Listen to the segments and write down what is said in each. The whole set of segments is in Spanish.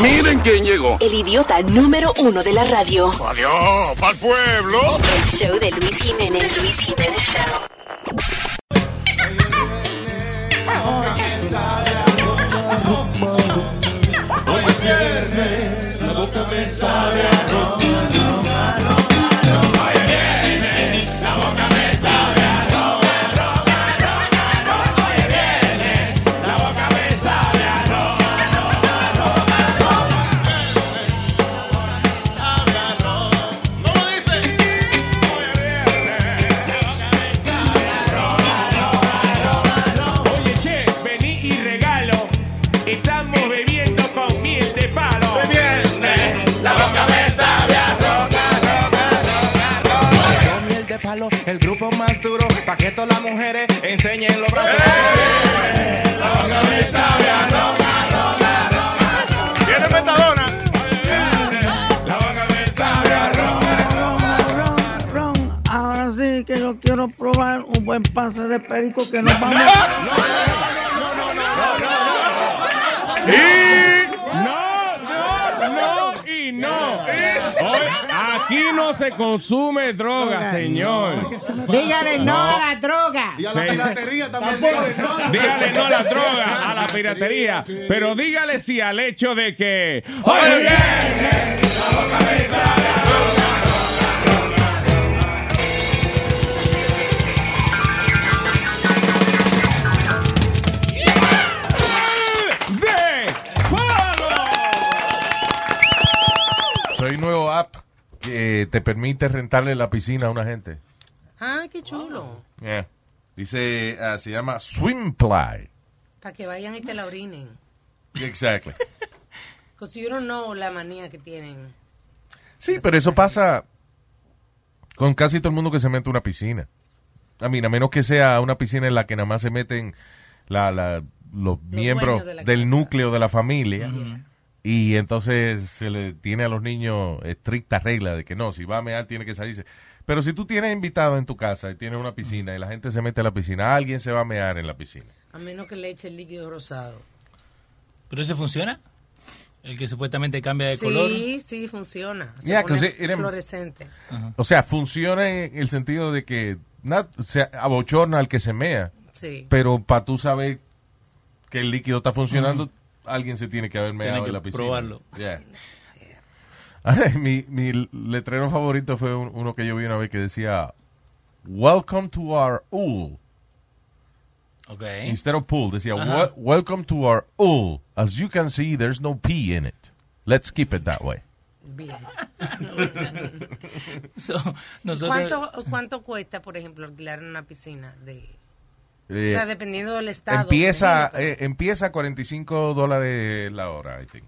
Miren quién llegó. El idiota número uno de la radio. Adiós, pa'l pueblo. El show de Luis Jiménez. Luis Jiménez Show. Oye, más duro, pa' que todas las mujeres enseñen los brazos. ¿Tiene metadona? Ron, ahora sí que yo quiero probar un buen pase de perico que nos vamos. No, no, no y no. Oye, aquí no se consume droga, señor. Dígale no a la droga. Y a la piratería también. dígale, ¿no? Dígale no a la droga, a la piratería, pero dígale sí al hecho de que hoy es viernes, la boca me sabe a droga, droga. ¡De Soy un nuevo app que te permite rentarle la piscina a una gente. Ah, qué chulo. Yeah. Dice, ah, se llama Swimply. Para que vayan y te la orinen. Exactly. Because you don't know la manía que tienen. Sí, pero eso pasa con casi todo el mundo que se mete a una piscina. A mí, a menos que sea una piscina en la que nada más se meten la, la- los, miembros dueños de la del casa. núcleo de la familia. Y entonces se le tiene a los niños estricta regla de que no, si va a mear tiene que salirse. Pero si tú tienes invitado en tu casa y tienes una piscina y la gente se mete a la piscina, alguien se va a mear en la piscina. A menos que le eche el líquido rosado. ¿Pero ese funciona? El que supuestamente cambia de color. Sí, sí, funciona. Se Yeah, pone 'cause it- it- fluorescente. O sea, funciona en el sentido de que na- se abochorna al que se mea. Sí. Pero para tú saber que el líquido está funcionando, alguien se tiene que haber meado Tiene que en la piscina. probarlo. Yeah. Mi, mi letrero favorito fue un- uno que yo vi una vez que decía Welcome to our ool. Ok. Instead of pool, decía Ajá. "Wel- Welcome to our ool. As you can see, there's no pee in it. Let's keep it that way. Bien. So, nosotros, ¿Cuánto, ¿Cuánto cuesta, por ejemplo, alquilar una piscina? de Eh, O sea, dependiendo del estado. empieza, eh, empieza a 45 dólares la hora, I think.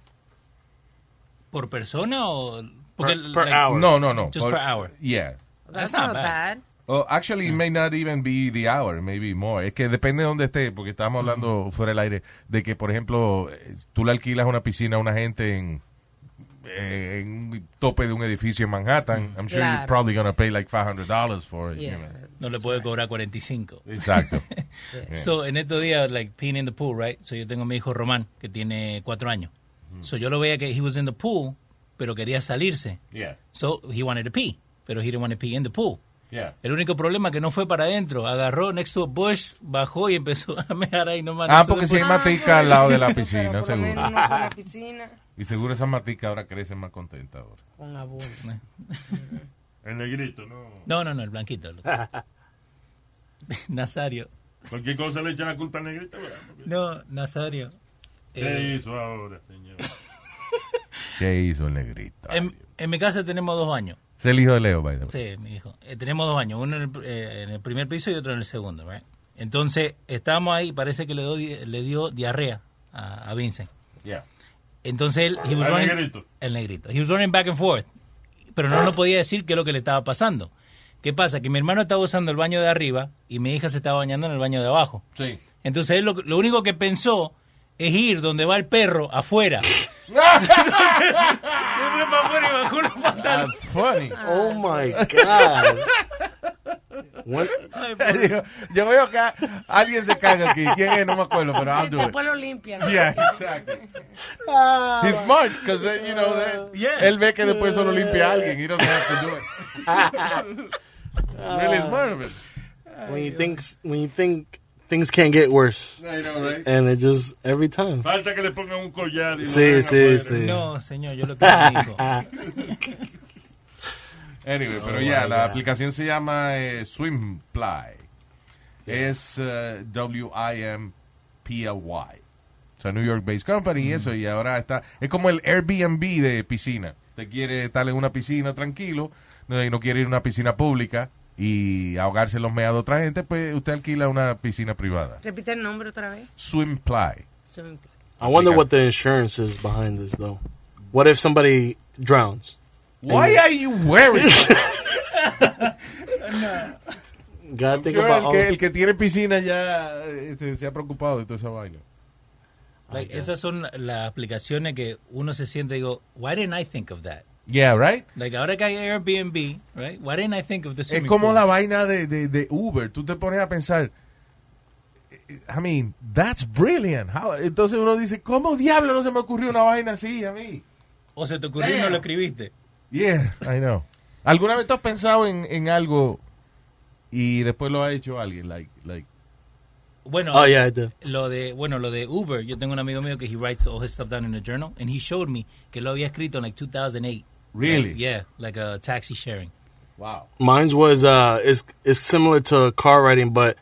¿Por persona o...? Porque, Per- per like, hour. No, no, no. Just Por- per hour. Yeah. That's That's not not bad. bad. Oh, actually, it may not even be the hour, maybe more. Es que depende de dónde esté, porque estábamos hablando fuera del aire de que, por ejemplo, eh, tú le alquilas una piscina a una gente en, eh, en un tope de un edificio en Manhattan. I'm sure you're probably going to pay like $500 for it. you Yeah. know. no le puede cobrar 45. Exacto. So, en estos días, like, peeing in the pool, right? So, yo tengo a mi hijo Román, que tiene cuatro años. So, yo lo veía que he was in the pool, pero quería salirse. Yeah, So, he wanted to pee, pero he didn't want to pee in the pool. yeah. El único problema es que no fue para adentro. Agarró next to a bush, bajó y empezó a mear ahí nomás. Ah, porque si hay matica al lado de la piscina, seguro. la piscina, Y seguro esas maticas ahora crecen más contentas ahora. con abuso. El negrito, no. No, no, no, el blanquito. el. Nazario. Cualquier cosa le echan la culpa al negrito. ¿verdad? No, Nazario. ¿Qué Eh, hizo ahora, señor? ¿Qué hizo el negrito? en, en mi casa tenemos dos baños. Es el hijo de Leo, by the way. Sí, mi hijo. Eh, tenemos dos baños, uno en el, eh, en el primer piso y otro en el segundo, right? Entonces, estábamos ahí y parece que le, dio di- le dio diarrea a, a Vincent. Yeah. Entonces él, he was ¿Al running- negrito? el negrito. He was running back and forth. Pero no nos podía decir qué es lo que le estaba pasando. ¿Qué pasa? Que mi hermano estaba usando el baño de arriba y mi hija se estaba bañando en el baño de abajo. Sí. Entonces él lo, lo único que pensó es ir donde va el perro afuera. Se fue para afuera y bajó los pantalones. That's funny. Oh my God. Digo, yo veo que alguien se caga aquí. ¿Quién es? No me acuerdo, pero I'll do it. Después lo limpian. Yeah, exactly. He's smart, because, you know, that- él ve que después solo limpia a alguien. He doesn't have to do it. really smart of it. when you think when you think things can't get worse, I know, right? and it just every time. Falta que le pongan un collar. Y Sí, sí, sí. No, señor, yo lo que digo. Anyway, pero Oh, ya, my la aplicación se llama eh, Swimply. Es eh, W-I-M-P-L-Y. O sea, New York-based company y eso, y ahora está... Es como el Airbnb de piscina. Te quiere estar en una piscina tranquilo no, y no quiere ir a una piscina pública y ahogarse los meados de otra gente, pues usted alquila una piscina privada. Repite el nombre otra vez. Swimply. I wonder what the insurance is behind this, though. What if somebody drowns? Why are you wearing think Sure, el, que, el que tiene piscina ya este, se ha preocupado de toda esa vaina. Like, esas son las aplicaciones que uno se siente, digo, why didn't I think of that? Yeah, right? Like, ahora que hay Airbnb, right? Why didn't I think of the Es como la vaina de, de, de Uber. Tú te pones a pensar, I mean, that's brilliant. How- entonces uno dice, ¿cómo diablo no se me ocurrió una vaina así a mí? O se te ocurrió y no lo escribiste. Yeah, I know. ¿Alguna vez tú has pensado en, en algo y después lo ha hecho alguien? Like, like, Bueno, Oh, yeah, I did. lo de, bueno, lo de Uber, yo tengo un amigo mío que he writes all his stuff down in a journal, and he showed me que lo había escrito en like 2008. Really? Like, yeah, like a taxi sharing. wow. Mine's was uh is is similar to car riding, but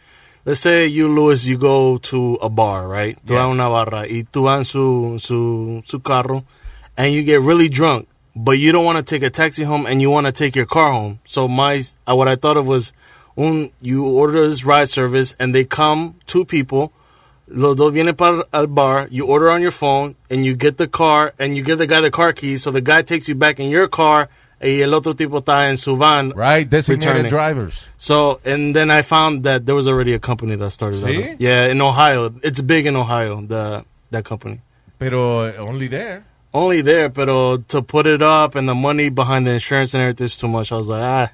let's say you Luis, you go to a bar, right? Tú Yeah. vas a una barra y tú vas en su su su carro, and you get really drunk, but you don't want to take a taxi home, and you want to take your car home. So my uh, what I thought of was, un you order this ride service, and they come two people. Los dos vienen para el bar. You order on your phone, and you get the car, and you give the guy the car keys. So the guy takes you back in your car, y el otro tipo está en su van. Right, designated Returning. drivers. So, and then I found that there was already a company that started that. Yeah, in Ohio. It's big in Ohio, the that company. Pero eh, only there. Only there, but to put it up and the money behind the insurance and everything is too much. I was like, ah,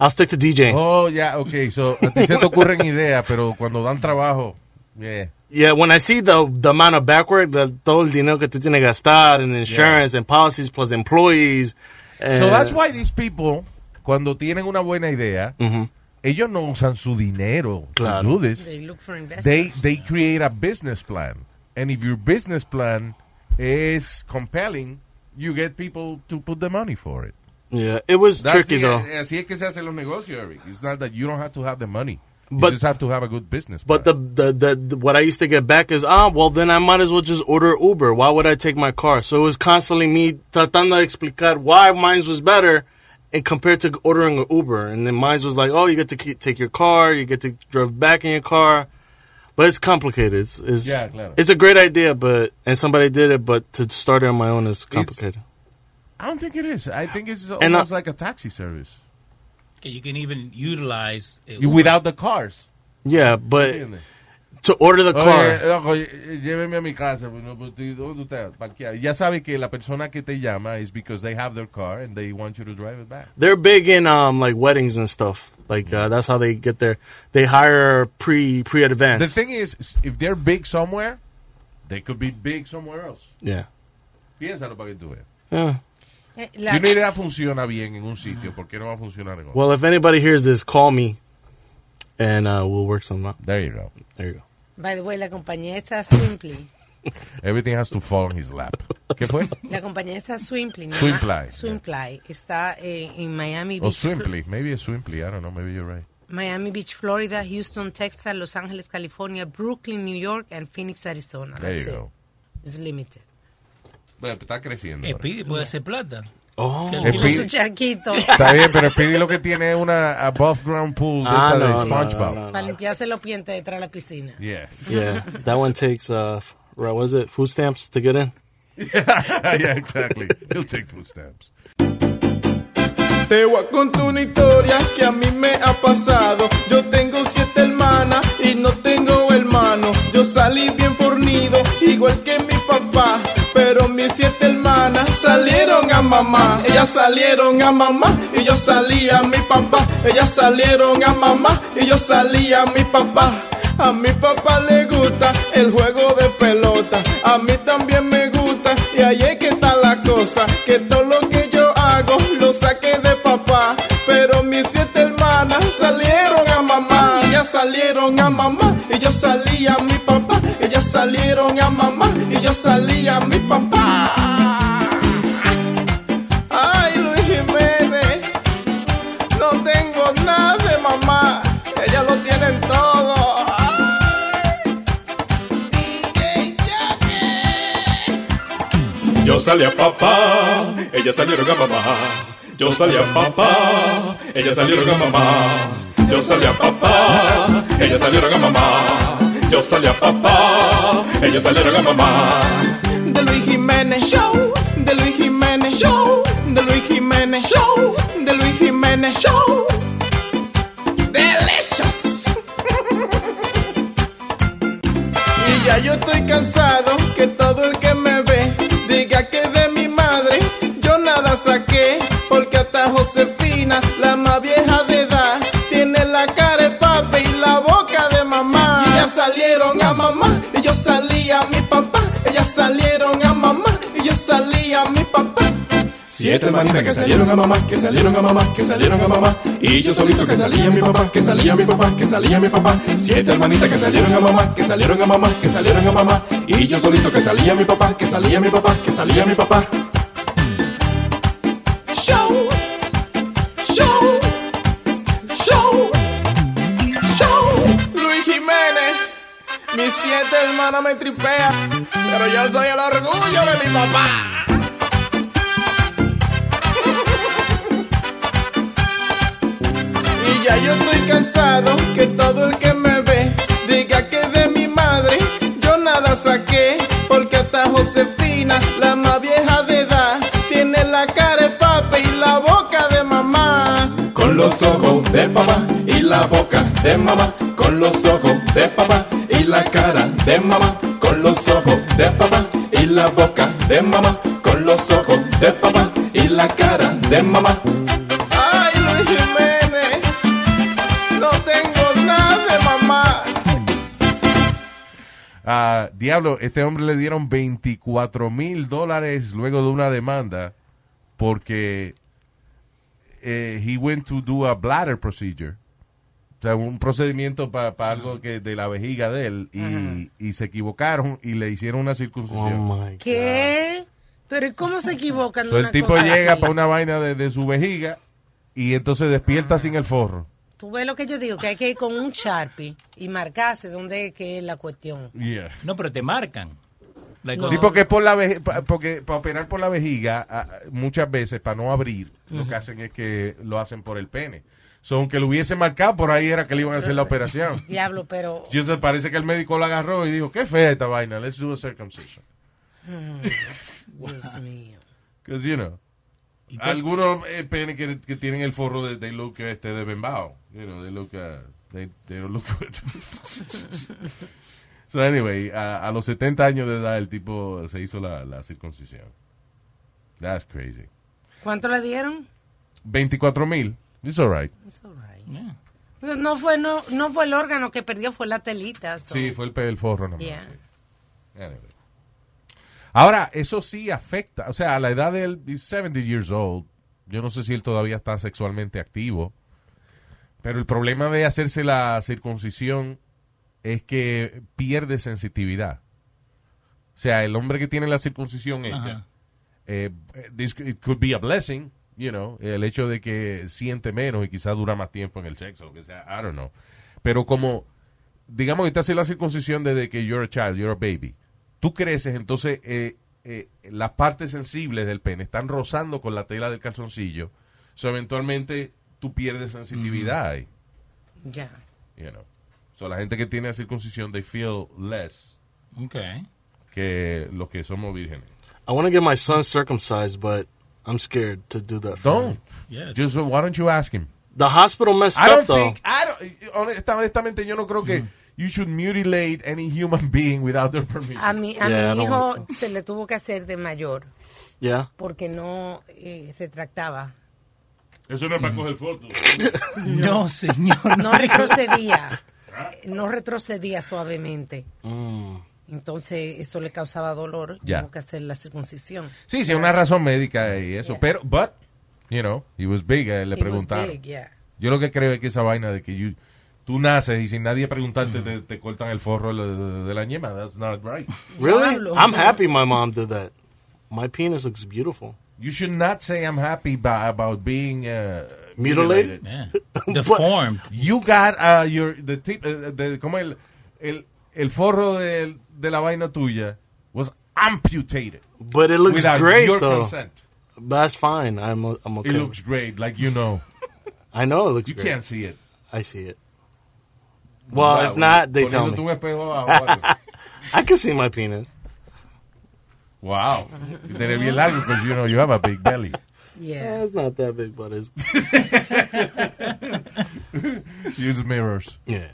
I'll stick to DJ. Oh, yeah, okay. So, a ti se te ocurren ideas, pero cuando dan trabajo, yeah. Yeah, when I see the the amount of backward, the todo el dinero que tú tienes que gastar and insurance and policies plus employees. So eh, that's why these people, cuando tienen una buena idea, Mhm. ellos no usan su dinero Claro. to do this. They look for investors. They, they create a business plan. And if your business plan is compelling, you get people to put the money for it. Yeah, it was That's tricky the- though. Así es que se hacen los negocios, Eric. It's not that you don't have to have the money. You But- just have to have a good business But the, the, the, the what I used to get back is ah well then I might as well just order Uber. Why would I take my car? So it was constantly me tratando de explicar why mine was better and compared to ordering an Uber. And then mine was like oh you get to keep, take your car, you get to drive back in your car. But it's complicated. It's, it's, Yeah, claro. it's a great idea, but and somebody did it, but to start it on my own is complicated. I don't think it is. I think it's And, almost uh, like a taxi service. You can even utilize it You- Without the cars. yeah, but to order the car. Oye, lléveme a mi casa. pues, no, pues, ¿tú- ¿Dónde usted parqueado? Ya sabe que la persona que te llama is because they have their car and they want you to drive it back. They're big in um like weddings and stuff. Like uh, that's how they get their. They hire pre pre advance. The thing is, if they're big somewhere, they could be big somewhere else. yeah. Piénsalo para que tú veas. Yeah. Eh, Si una idea funciona bien en un sitio, ¿por qué no va a funcionar en otro? Well, if anybody hears this, call me, and uh, we'll work something out. There you go. There you go. by the way, la compañía esa Swimply. Everything has to fall on his lap. ¿Qué fue? La compañía esa Swimply. ¿no? Swimply, Swimply. Está eh, en Miami O Beach. Swimply. Maybe it's Swimply. I don't know. Maybe you're right. Miami Beach, Florida, Houston, Texas, Los Ángeles, California, Brooklyn, New York, and Phoenix, Arizona. There That's you it. go. It's limited. Bueno, está creciendo. Speedy puede hacer plata. Oh. Que Eh, Speedy- su- charquito. Está bien, pero Speedy lo que tiene es una above ground pool de Ah, esa de no, no, SpongeBob. no, no. Para limpiarse los pientes detrás de la piscina. Yeah. Yeah, that one takes uh, right, what is it? Food stamps to get in. yeah, exactly. He'll take food stamps. Te voy a contar una historia que a mí me ha pasado. Yo tengo siete hermanas y no tengo hermano. Yo salí bien fornido, igual que mi papá. Pero mis siete hermanas salieron a mamá, ellas salieron a mamá y yo salía a mi papá. Ellas salieron a mamá y yo salía a mi papá. A mi papá le gusta el juego de pelota, a mí también me gusta y ahí es que está la cosa, que todo lo que yo hago lo saqué de papá. Pero mis siete hermanas salieron a mamá, ellas salieron a mamá y yo salía a mi papá. Ellas salieron a mamá y yo salía a mi papá. Salí a papá, ellas salieron a mamá. Yo salí a papá, ellas salieron a mamá. Yo salí a papá, ellas salieron a mamá. Yo salí a papá, ellas salieron a mamá. de Luis Jiménez Show, de Luis Jiménez Show, de Luis Jiménez Show, de Luis Jiménez Show. Delicious. y ya yo estoy cansado que todo el que Siete hermanitas que salieron a mamá, que salieron a mamá, que salieron a mamá. Y yo solito que salía mi papá, que salía mi papá, que salía a mi papá. Siete hermanitas que salieron a mamá, que salieron a mamá, que salieron a mamá. Y yo solito que salía mi papá, que salía mi papá, que salía mi papá. Show, show, show, show. Luis Jiménez, mis siete hermanos me tripean, pero yo soy el orgullo de mi papá. Ya yo estoy cansado que todo el que me ve diga que de mi madre yo nada saqué, porque hasta Josefina, la más vieja de edad, tiene la cara de papi y la boca de mamá. Con los ojos de papá y la boca de mamá. Con los ojos de papá y la cara de mamá. Con los ojos de papá y la boca de mamá. Con los ojos de papá y la cara de mamá. Diablo, este hombre le dieron 24 mil dólares luego de una demanda porque eh, he went to do a bladder procedure. O sea, un procedimiento para algo que de la vejiga de él y, y se equivocaron y le hicieron una circuncisión. Oh ¿Qué? Pero ¿y cómo se equivocan? So, el tipo cosa llega para una vaina de, de su vejiga y entonces despierta sin el forro. Tú ves lo que yo digo, que hay que ir con un Sharpie y marcarse dónde es que es la cuestión. Yeah. No, pero te marcan. Like, No. Sí, porque por la porque para operar por la vejiga, ah, muchas veces para no abrir, lo que hacen es que lo hacen por el pene. So, aunque lo hubiese marcado, por ahí era que le iban a hacer la operación. Diablo, pero... Yo sé, parece que el médico lo agarró y dijo, qué fea esta vaina, let's do a circumcision. Dios mío. Because, you know, algunos eh, que, que tienen el forro de, they look este, de bembao. You know, they look, uh, they, they don't look good. so, anyway, a, a los 70 años de edad el tipo se hizo la, la circuncisión. That's crazy. ¿Cuánto le dieron? 24 mil. It's alright. It's all right. No fue, no, no fue el órgano que perdió, fue la telita. so- Sí, fue el, pe- el forro nomás. Yeah. sí. Anyway. Ahora, eso sí afecta. O sea, a la edad de él, he's 70 years old. Yo no sé si él todavía está sexualmente activo. Pero el problema de hacerse la circuncisión es que pierde sensitividad. O sea, el hombre que tiene la circuncisión hecha, eh, this it could be a blessing, you know, el hecho de que siente menos y quizás dura más tiempo en el sexo, lo que sea, I don't know. Pero como, digamos que te hace la circuncisión desde que you're a child, you're a baby, tú creces, entonces eh, eh, las partes sensibles del pene están rozando con la tela del calzoncillo, so eventualmente tú pierdes sensitividad ahí, Ya. you know. So la gente que tiene la circuncisión, they feel less Okay. que los que somos vírgenes. I want to get my son circumcised, but I'm scared to do that. Don't. Yeah. Just why don't you ask him? The hospital messed I don't up though. think, I don't, honesta- honestamente yo no creo que, you should mutilate any human being without their permission. A mi, a Yeah, mi hijo se le tuvo que hacer de mayor Yeah. porque no eh, retractaba. Eso no es para coger fotos. No, señor. No retrocedía. No retrocedía suavemente. Mm. Entonces eso le causaba dolor. Ya. Tuvo que hacer la circuncisión. Sí, sí, una razón médica y eso. Pero, but, you know, he was big, eh, le was preguntaron. big, yeah. Yo lo que creo es que esa vaina de que you- tú naces y sin nadie preguntarte te, te cortan el forro de, de- de la ñema. That's not right. Really? I'm happy my mom did that. My penis looks beautiful. You should not say I'm happy about being uh, Mutilated? Yeah. Deformed. You got uh, your the tip, uh, the- como el, el el forro de, de la vaina tuya was amputated. But it looks without great your though. consent. That's fine. I'm I'm okay. It looks great, like you know. I know it looks You great. can't see it. I see it. Well, if not, they tell me. espejo abajo, algo. I can see my penis. Wow. You tenés bien largo because you know you have a big belly. Yeah. Eh, it's not that big, but it's Use mirrors. yeah.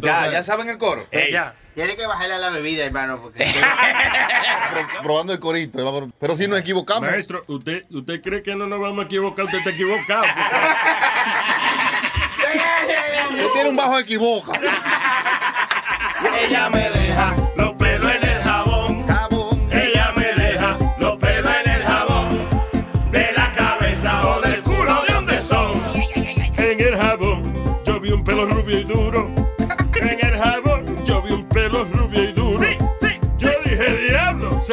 Ya, ya saben el coro. Ella. Tiene que bajarle a la bebida, hermano, porque Pro- probando el corito. Pero si nos equivocamos. Maestro, ¿usted, ¿usted cree que no nos vamos a equivocar? Usted está equivocado. Usted tiene un bajo equivoca. Ella me deja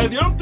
diablo,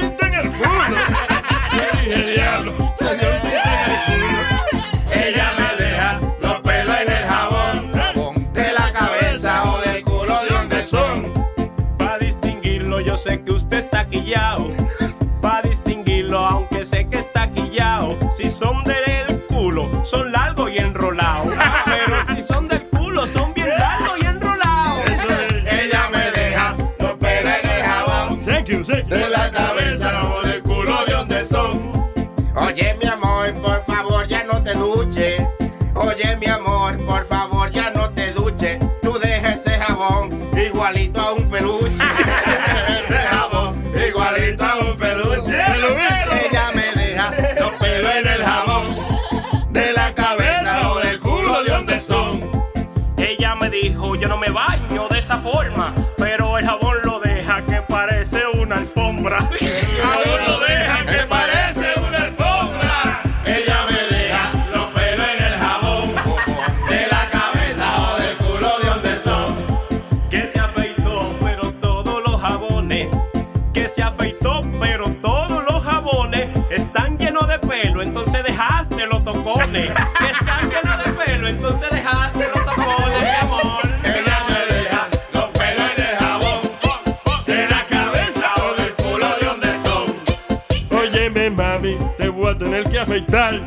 afeitar.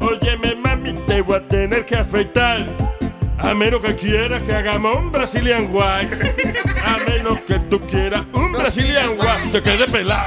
Óyeme, mami, te voy a tener que afeitar. A menos que quieras que hagamos un Brazilian White. A menos que tú quieras un Brazilian White. Te quede pelado.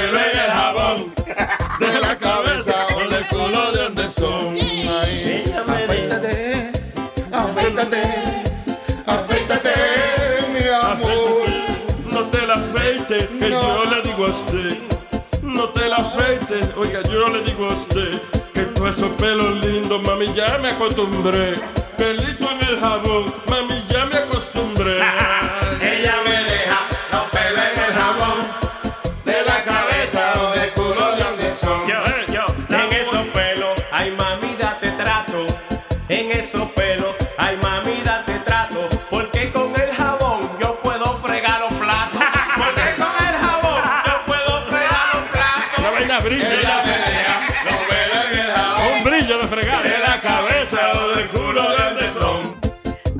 los pelos en el jabón. De la cabeza o del culo de donde son. Ay, afeítate, afeítate, afeítate, mi amor. No te la afeites, que yo le digo a usted. No te la afeites, oiga, yo le digo a usted que todos esos pelos lindos, mami, ya me acostumbré. Pelito en el jabón, mami,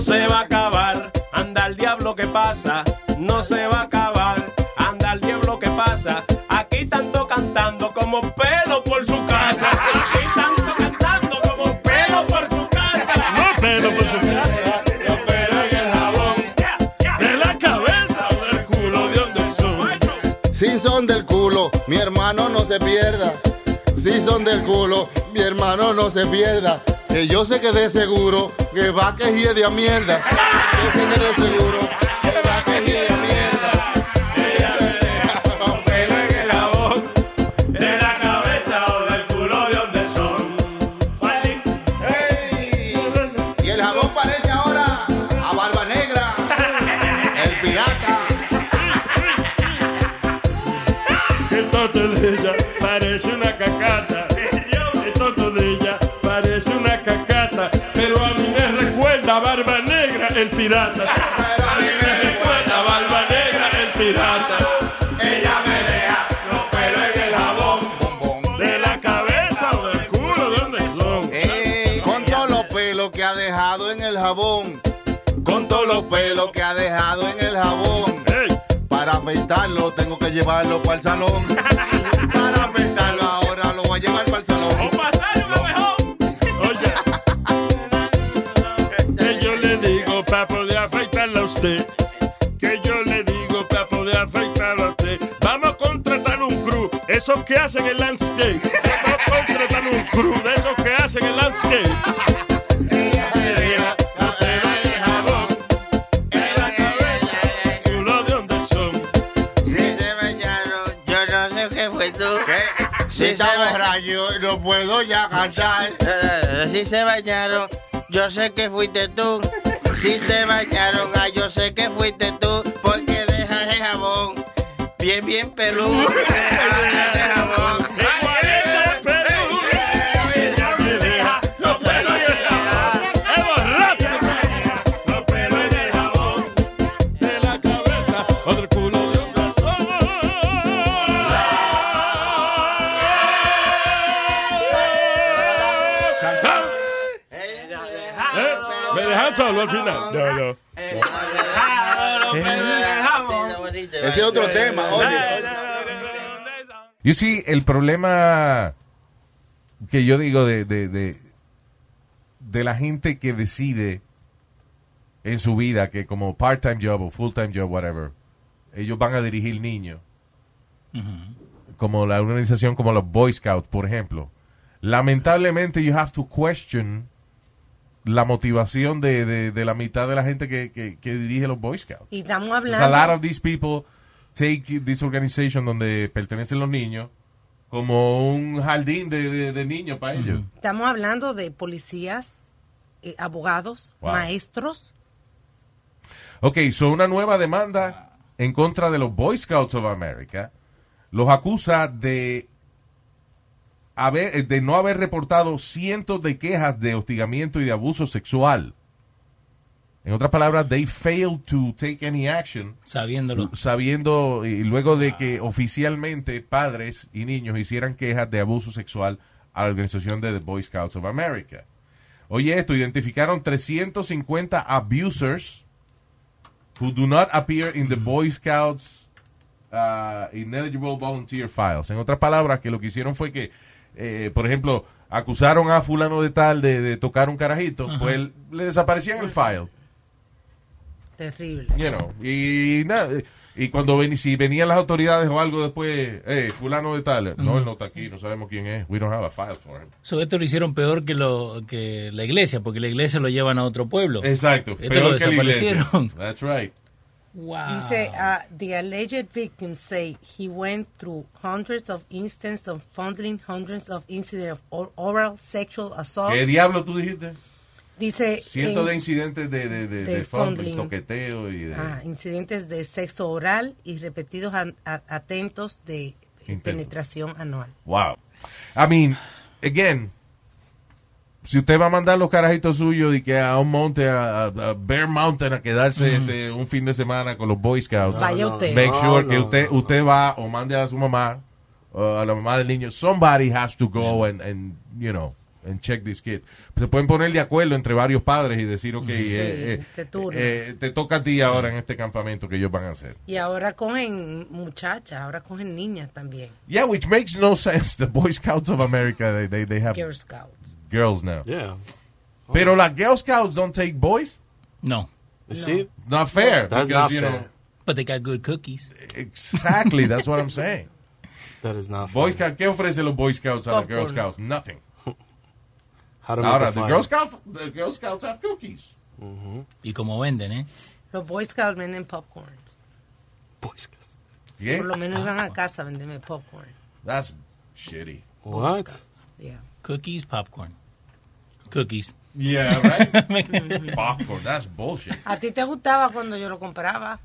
No se va a acabar, anda el diablo que pasa. No se va a acabar, anda el diablo que pasa. Aquí tanto cantando como pelo por su casa. Aquí tanto cantando como pelo por su casa. No pelo por su casa. Los pelos en el jabón. De la cabeza o del culo de donde son. Si son del culo, mi hermano no se pierda. Si son del culo, no se pierda. Que yo sé que de seguro que va que hiede a mierda. Yo sé que de seguro el pirata. Pero a mí me recuerda Barba Negra, el pirata. Ella me deja los pelos en el jabón. De la cabeza o del culo, ¿de dónde son? Ey, Con todos los pelos que ha dejado en el jabón. Con todos los pelos que ha dejado en el jabón. Para afeitarlo tengo que llevarlo para el salón. Para afeitarlo ahora lo voy a llevar para el salón. Esos que hacen el landscape. Vamos a contratar un crew de esos que hacen el landscape. Culo de dónde son. Si se bañaron, yo no sé qué fue tú. Si está borracho, no puedo ya cantar. Eh, Si se bañaron, yo sé que fuiste tú. Si se bañaron, ah, yo sé que fuiste tú. Porque dejas el jabón bien, bien peludo. Dejas el jabón. Ella me deja los pelos en el jabón. ¡Es borracho! Los pelos en el jabón. De la cabeza o del culo de dónde son. ¿Me dejan solo al final? No, no. Ese es otro tema, oye. You see, el problema que yo digo de, de, de, de la gente que decide en su vida que como part-time job o full-time job, whatever, ellos van a dirigir niños. Como la una organización como los Boy Scouts, por ejemplo. Lamentablemente, you have to question la motivación de, de, de la mitad de la gente que, que, que dirige los Boy Scouts. Y estamos Because a lot hablando. of these people take this organization donde pertenecen los niños como un jardín de, de, de niños para ellos. Estamos hablando de policías, eh, abogados, Wow. maestros. Ok, so una nueva demanda en contra de los Boy Scouts of America los acusa de haber, de no haber reportado cientos de quejas de hostigamiento y de abuso sexual. En otras palabras, they failed to take any action. Sabiéndolo. Sabiendo, y luego de que oficialmente padres y niños hicieran quejas de abuso sexual a la organización de The Boy Scouts of America. Oye, esto, identificaron 350 abusers who do not appear in the Boy Scouts uh, ineligible volunteer files. En otras palabras, que lo que hicieron fue que, eh, por ejemplo, acusaron a fulano de tal de, de tocar un carajito, Ajá. pues le desaparecían el file. Terrible. You know, y, nada, y cuando ven, si venían las autoridades o algo después, eh, fulano de tal, no, él no está aquí, no sabemos quién es, we don't have a file for him. So, esto lo hicieron peor que lo que la iglesia, porque la iglesia lo llevan a otro pueblo. Exacto, Esto peor lo que la iglesia. desaparecieron. That's right. Dice, uh, the alleged victims say he went through hundreds of instances of fondling, hundreds of incidents of or- oral sexual assault. ¿Qué diablo tú dijiste? Dice, Cientos en- de incidentes de, de, de, de fondling, fondling. toqueteo y de... ah, incidentes de sexo oral y repetidos a- a- atentos de Intenso. penetración anual. Wow. I mean, again, si usted va a mandar los carajitos suyos y que a un monte, a, a- Bear Mountain, a quedarse Ujú. este, un fin de semana con los Boy Scouts, Vaya usted. make No, sure no, que usted, no. usted va o mande a su mamá, o a la mamá del niño. Somebody has to go and, and you know, and check this kid. Se pueden poner de acuerdo entre varios padres y decir, ok, Sí, eh, eh, te turno. eh, te toca a ti ahora en este campamento que ellos van a hacer. Y ahora cogen muchachas, ahora cogen niñas también. Yeah, which makes no sense. The Boy Scouts of America, they, they, they have Girl Scouts. Girls now. Yeah. Pero las Girl Scouts don't take boys? No. You see? Not fair. That's because, not you fair. know, But they got good cookies. exactly, that's what I'm saying. That is not Boy fair. Scout, ¿Qué ofrecen los Boy Scouts a las Girl Popcorn. Scouts? Nothing. How to make Ahora, a the. Girl, Scout, the Girl Scouts have cookies. Mm -hmm. Y como venden, ¿eh? Los Boy Scouts venden popcorn. ¿Qué? Por lo menos iban a casa a venderme popcorn. That's shitty. What? Yeah. Cookies, popcorn. Cookies. Yeah, right? Popcorn, that's bullshit. ¿A ti te gustaba cuando yo lo compraba?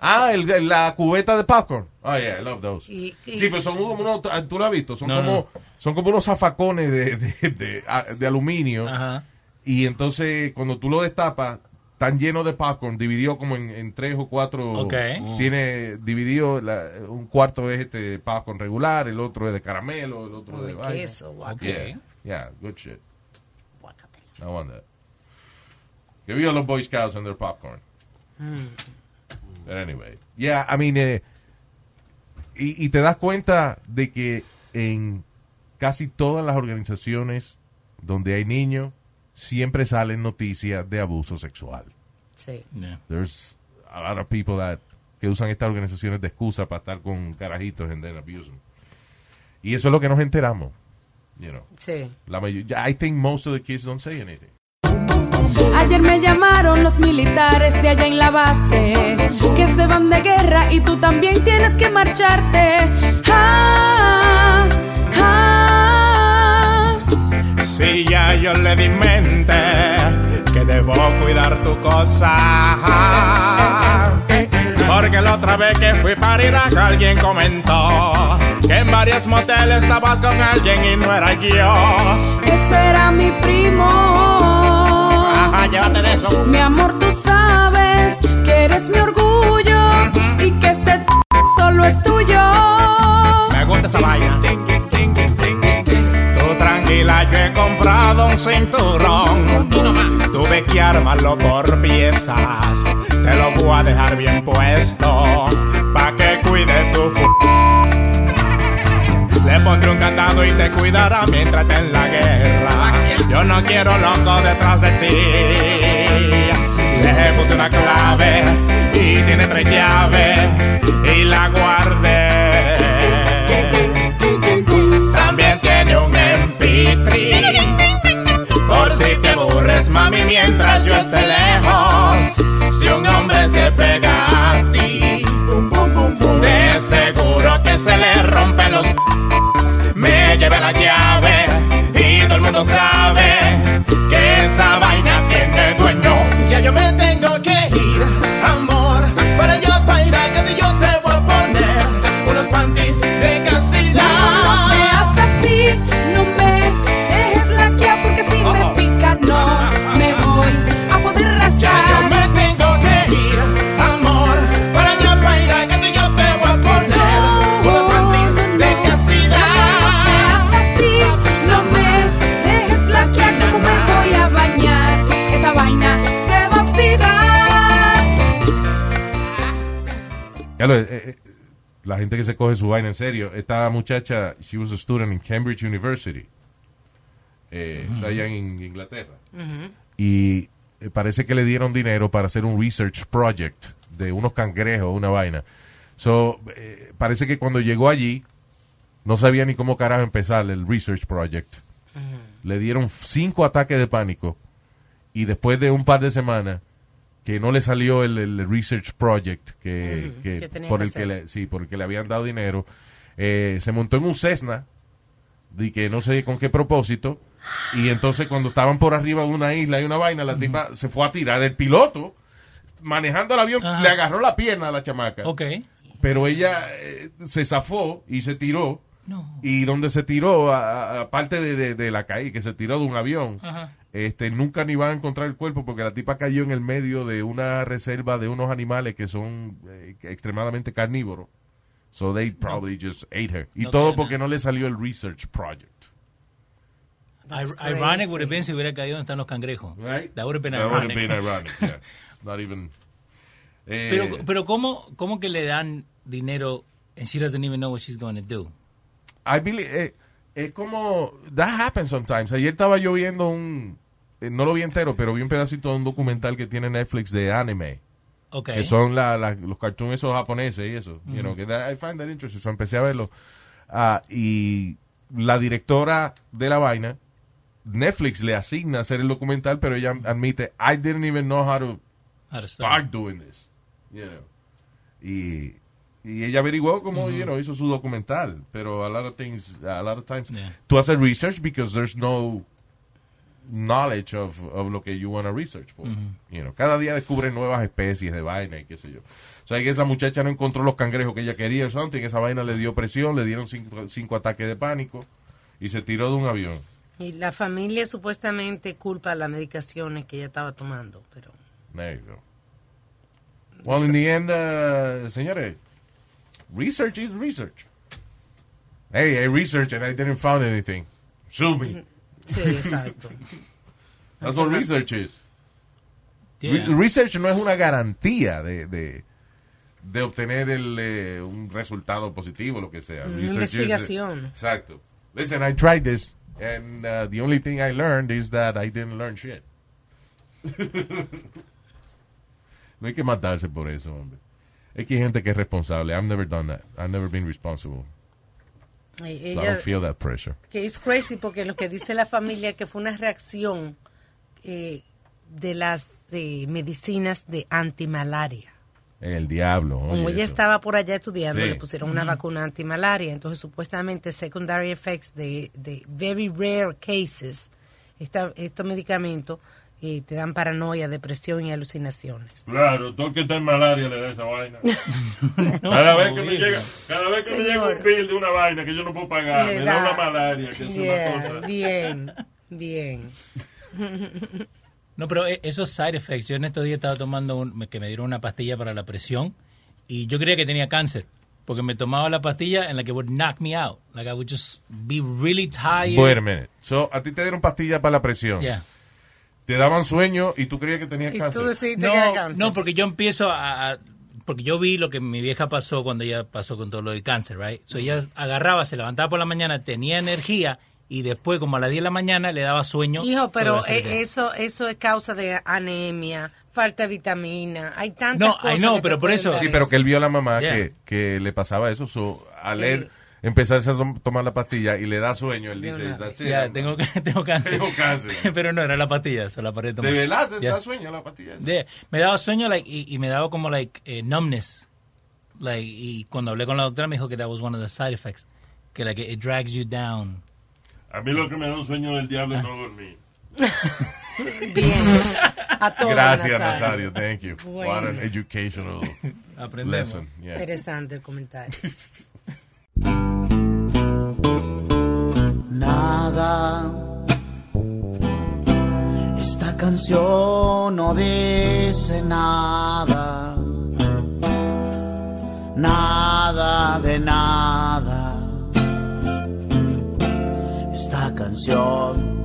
Ah, el, la cubeta de popcorn. Oh, yeah, I love those. Y- y- sí, pero son como unos, tú lo has visto, son No, como, no. son como unos zafacones de, de, de, aluminio. Ajá. Y entonces, cuando tú lo destapas, están llenos de popcorn, dividido como en, en tres o cuatro. Ok. Tiene dividido, la- un cuarto es este popcorn regular, el otro es de caramelo, el otro de, queso. Yeah, yeah, good shit. No wonder. Que vivan los Boy Scouts and their popcorn. But anyway, yeah, I mean, eh, y, y te das cuenta de que en casi todas las organizaciones donde hay niños, siempre salen noticias de abuso sexual. Sí. There's a lot of people that que usan estas organizaciones de excusa para estar con carajitos and then abuse them. Y eso es lo que nos enteramos. You know. Sí. La I think most of the kids don't say anything. Ayer me llamaron los militares de allá en la base que se van de guerra y tú también tienes que marcharte. Ah, ah. Si ya yo le di mente que debo cuidar tu cosa. Porque la otra vez que fui para Irak alguien comentó que en varios moteles estabas con alguien y no era yo. Ese era mi primo. Ajá, llévate de eso. Mi amor, tú sabes que eres mi orgullo y que este solo es tuyo. Me gusta esa vaina. Tú tranquila, yo he comprado un cinturón. Tuve que armarlo por piezas. Te lo voy a dejar bien puesto. Pa' que cuide tu fu. Le pondré un candado y te cuidará mientras esté en la guerra. Yo no quiero loco detrás de ti. Le puse una clave y tiene tres llaves y la guardé. Si te aburres, mami, mientras yo esté lejos. Si un hombre se pega a ti, de seguro que se le rompen los. Me lleve la llave y todo el mundo sabe que esa vaina tiene dueño. Ya yo me Eh, eh, la gente que se coge su vaina en serio. Esta muchacha, she was a student in Cambridge University. Eh, Está allá en Inglaterra. Y eh, parece que le dieron dinero para hacer un research project de unos cangrejos, una vaina. So, eh, parece que cuando llegó allí, no sabía ni cómo carajo empezar el research project. Le dieron cinco ataques de pánico. Y después de un par de semanas, que no le salió el, el research project que, por el que le, sí, por el que le habían dado dinero, eh, se montó en un Cessna de que no sé con qué propósito y entonces cuando estaban por arriba de una isla y una vaina, la tipa se fue a tirar. El piloto, manejando el avión, le agarró la pierna a la chamaca. Ok. Pero ella eh, se zafó y se tiró. Y donde se tiró, aparte de, de- de la caída, que se tiró de un avión, Ajá. Este nunca ni van a encontrar el cuerpo porque la tipa cayó en el medio de una reserva de unos animales que son eh, extremadamente carnívoros. So they probably just ate her. Y No todo porque no le salió el research project. Ir- Ironic would have been si hubiera caído donde están los cangrejos. Right. That would have been That would have ironic. been ironic, yeah. Not even... Eh, Pero, pero ¿cómo, ¿cómo que le dan dinero and she doesn't even know what she's going to do? I believe, eh, es como, that happens sometimes. Ayer estaba yo viendo un, eh, no lo vi entero, pero vi un pedacito de un documental que tiene Netflix de anime. Ok. Que son la, la- los cartoons esos japoneses y eso. You Ujú. know, que that- I find that interesting. So empecé a verlo. Ah, y la directora de la vaina, Netflix le asigna hacer el documental, pero ella admite, I didn't even know how to, How to start. start doing this. You know. Y, y ella averiguó cómo, you know, hizo su documental. Pero a lot of things, a lot of times, tú haces research because there's no knowledge of, of lo que you want to research for. You know, cada día descubren nuevas especies de vaina y qué sé yo. O sea, que la muchacha no encontró los cangrejos que ella quería o something. Esa vaina le dio presión, le dieron cinco, cinco ataques de pánico y se tiró de un avión. Y la familia supuestamente culpa las medicaciones que ella estaba tomando, pero There you go. Well, in the end, uh, señores, research is research. Hey, I researched and I didn't find anything. Sue me. sí, exacto. That's what research is. Yeah. Re- research no es una garantía de, de, de obtener el, eh, un resultado positivo, lo que sea. Una Research is- investigación. exacto. Listen, I tried this, and uh, the only thing I learned is that I didn't learn shit. no hay que matarse por eso, hombre. Es que hay gente que es responsable. I've never done that. I've never been responsible. Eh, So I ella, don't feel that pressure. que es crazy porque lo que dice la familia que fue una reacción eh, de las eh, medicinas de antimalaria. El diablo. Como ella eso. estaba por allá estudiando, Sí. le pusieron una Ujú. vacuna antimalaria. Entonces, supuestamente, secondary effects de, de very rare cases, esta, estos medicamentos eh, te dan paranoia, depresión y alucinaciones. Claro, todo el que está en malaria le da esa vaina. cada vez que me llega, cada vez que me llega un bill de una vaina que yo no puedo pagar, Le me da da. una malaria, que es Yeah, una cosa. Bien, bien. No, pero eh, esos side effects, yo en estos días estaba tomando, un, me- que me dieron una pastilla para la presión y yo creía que tenía cáncer. Porque me tomaba la pastilla en la que would knock me out. Like I would just be really tired. Wait a minute. So, a ti te dieron pastillas para la presión. Yeah. Te daban sueño y tú creías que tenías cáncer. no, No, porque yo empiezo a, a- Porque yo vi lo que mi vieja pasó cuando ella pasó con todo lo del cáncer, right? So ella agarraba, se levantaba por la mañana, tenía energía y después, como a las 10 de la mañana, le daba sueño. Hijo, pero eh, eso eso es causa de anemia, falta de vitamina. Hay tantas No, I cosas. que te pero por eso- Sí, pero que él vio a la mamá Yeah. que, que le pasaba eso. So, al él, empezarse a tom- tomar la pastilla y le da sueño, él dice, "That's it, Ya, tengo, tengo cáncer. Tengo cáncer. Pero no, era la pastilla, se la paré de tomar. ¿De verdad te Ya. da sueño la pastilla? De- me daba sueño like, y, y me daba como like eh, numbness. Like, y cuando hablé con la doctora me dijo que that was one of the side effects. Que like it drags you down. A mí lo que me da un sueño del diablo es no dormir. A todos, Gracias, Nazario. Nazario. Thank you. Bueno. What an educational lesson. Yeah. Interesante el comentario. Nada. Esta canción no dice nada. Nada de nada. Esta canción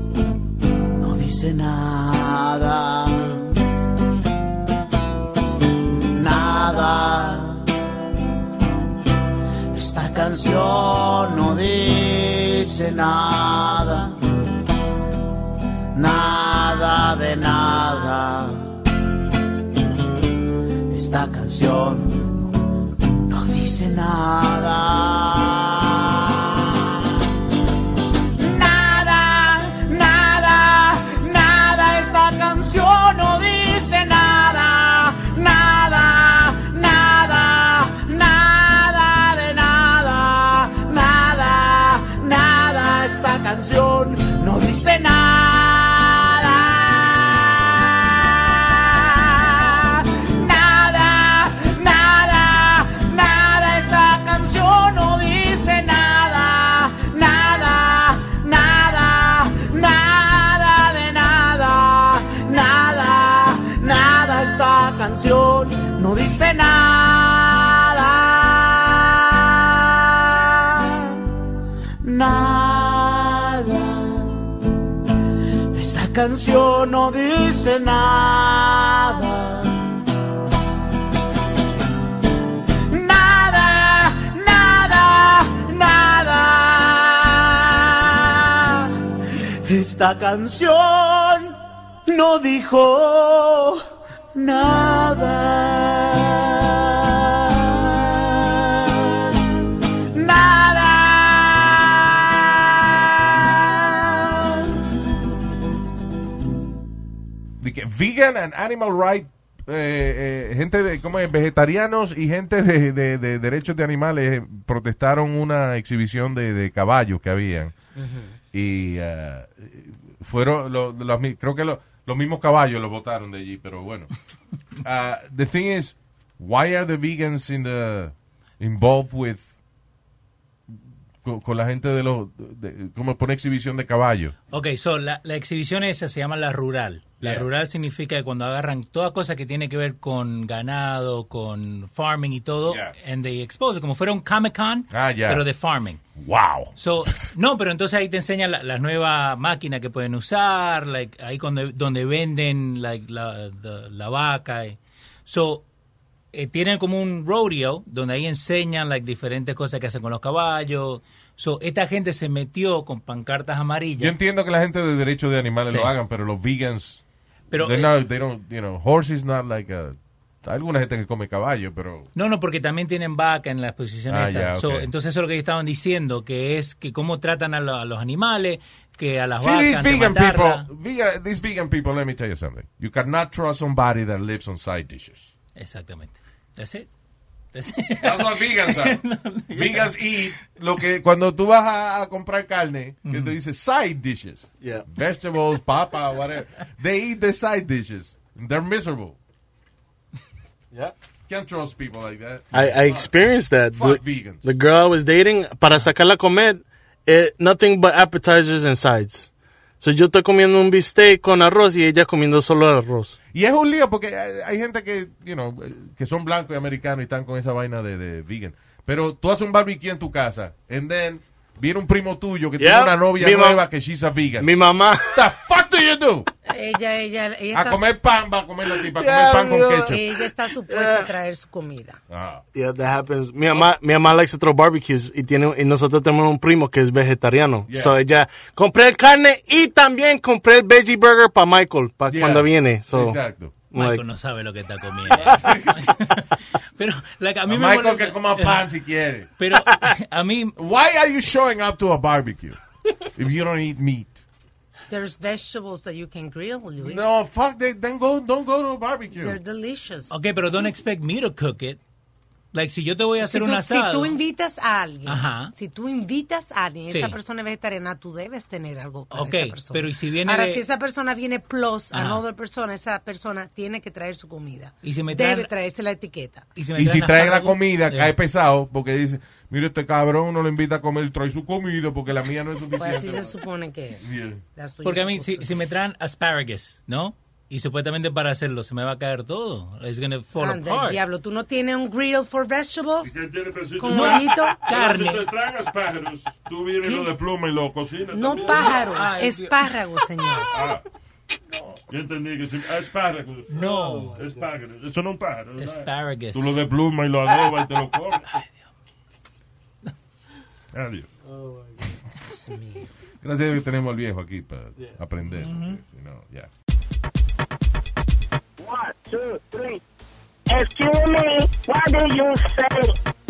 no dice nada. Nada. Canción no dice nada, nada de nada. Esta canción no dice. Nada, Canción no dice nada. Nada, nada, nada. Esta canción no dijo nada. Que vegan and animal right, eh, eh, gente de, ¿cómo es? Vegetarianos y gente de, de- de derechos de animales eh, protestaron una exhibición de, de caballos que habían. Y eh, fueron, lo- los creo que lo- los mismos caballos los votaron de allí, pero bueno. Uh, the thing is, why are the vegans in the, involved with, con, con la gente de los, de- como por una exhibición de caballos? Ok, so la, la exhibición esa se llama la rural. La Yeah. rural significa que cuando agarran toda cosa que tiene que ver con ganado, con farming y todo, and they expose como fuera un Comic Con, Ah, pero de farming. Wow. So, no, pero entonces ahí te enseñan la, la nueva máquina que pueden usar, like, ahí donde, donde venden like, la, the- la vaca. y- So, eh, tienen como un rodeo donde ahí enseñan like, diferentes cosas que hacen con los caballos. So, esta gente se metió con pancartas amarillas. Yo entiendo que la gente de derechos de animales Sí. lo hagan, pero los vegans, Pero, eh, not- they don't, you know, horse is not like a, hay alguna gente que come caballo, pero No, no, porque también tienen vaca en la exposición Ah, So, entonces eso es lo que estaban diciendo, que es que cómo tratan a, lo- a los animales, que a las See, vacas, these vegan matarla. people, vegan, these vegan people, let me tell you something. You cannot trust somebody that lives on side dishes. Exactamente. That's it. That's it. That's what vegans are. Vegans eat lo que cuando tú vas a, a comprar carne, que te dice side dishes. Yeah. Vegetables, papa, whatever. They eat the side dishes. They're miserable. Yeah. Can't trust people like that. I, I experienced that. Fuck the, vegans. the girl I was dating, para sacarla a comer, eh, nothing but appetizers and sides. So yo estoy comiendo un bistec con arroz y ella comiendo solo arroz. Y es un lío porque hay, gente que, you know, que son blancos y americanos y están con esa vaina de, de vegan. Pero tú haces un barbecue en tu casa, and then viene un primo tuyo que Yeah. tiene una novia Mi nueva que she's a vegan. Mi mamá. The fuck do you do? Ella, ella, ella A comer pan, va a comer la tipa, a Yeah, comer pan con ketchup. ella está supuesta a traer su comida. Ah. Yeah, that happens. Mi mamá, mi mamá likes to throw barbecues y tiene y nosotros tenemos un primo que es vegetariano. Yeah. So ella compré el carne y también compré el veggie burger para Michael para Yeah. cuando viene. So Exacto. Michael no sabe lo que está comiendo. Pero, like, a mí A me Michael molesta- que coma pan si quiere. Pero a mí, Why are you showing up to a barbecue if you don't eat meat? There's vegetables that you can grill, Luis. No, fuck, they, then go, don't go to a barbecue. They're delicious. ok, pero don't expect me to cook it. Like, si yo te voy a hacer si, un tú, si asado. tú invitas a alguien, Ajá. si tú invitas a alguien, Sí. esa persona es vegetariana, tú debes tener algo para Ok, esa persona. pero ¿y si viene Ahora, de- si esa persona viene plus a Ajá. another persona, esa persona tiene que traer su comida. Y si me Debe traerse la etiqueta. y si me Y si traen la comida, Yeah. cae pesado porque dice, mire, este cabrón no lo invita a comer, trae su comida porque la mía no es Pues así suficiente. se supone que es. Yeah. Porque a mí, si, si me traen asparagus, ¿no? Y supuestamente para hacerlo se me va a caer todo. It's gonna fall Anda, el apart. diablo, tú no tienes un grill for vegetables con mollito. Pero Si te traen espárragos, tú vienes lo de pluma y lo cocinas. No también. pájaros, Ay, espárragos, señor. Ah. Yo entendí que si, ah, espárragos. No. Espárragos. Eso no es un pájaro. ¿verdad? Asparagus. Tú lo de pluma y lo adobas y te lo comes. Adiós. Gracias a Dios que tenemos al viejo aquí para aprender. porque si no, ya. One, two, three. Excuse me, what do you say?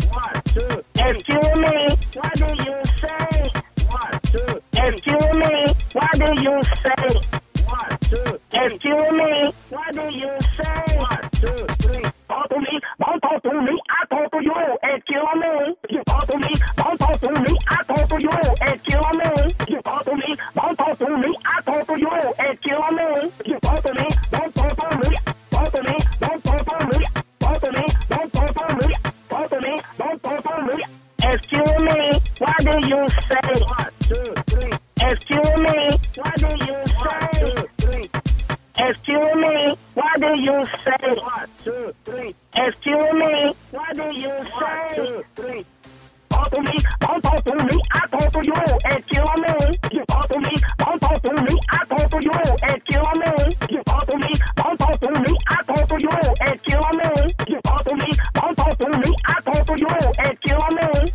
One, two. Excuse me, what do you say? One, two. Excuse me, what do you say? One, two. Excuse me, what do you say? One, two, three. Talk to me, don't talk to me, I talk to you. Excuse me, you talk to me, don't talk to me, I talk to you. Excuse me, you talk to me, don't talk to me, I talk to you. Excuse me, you talk to me, don't Excuse me, what do you say? One, two, three. Excuse me, what do you say? One, two, three. Excuse me, what do you say? One, two, three. Excuse me, what do you say? One, two, three. Talk to me, don't talk to me, I talk to you. Excuse me, you talk to me, don't talk to me, I talk to you. Excuse me, you talk to me, don't talk to me, I talk to you. Excuse me, you talk to me, don't talk to me, I talk to you. Excuse me,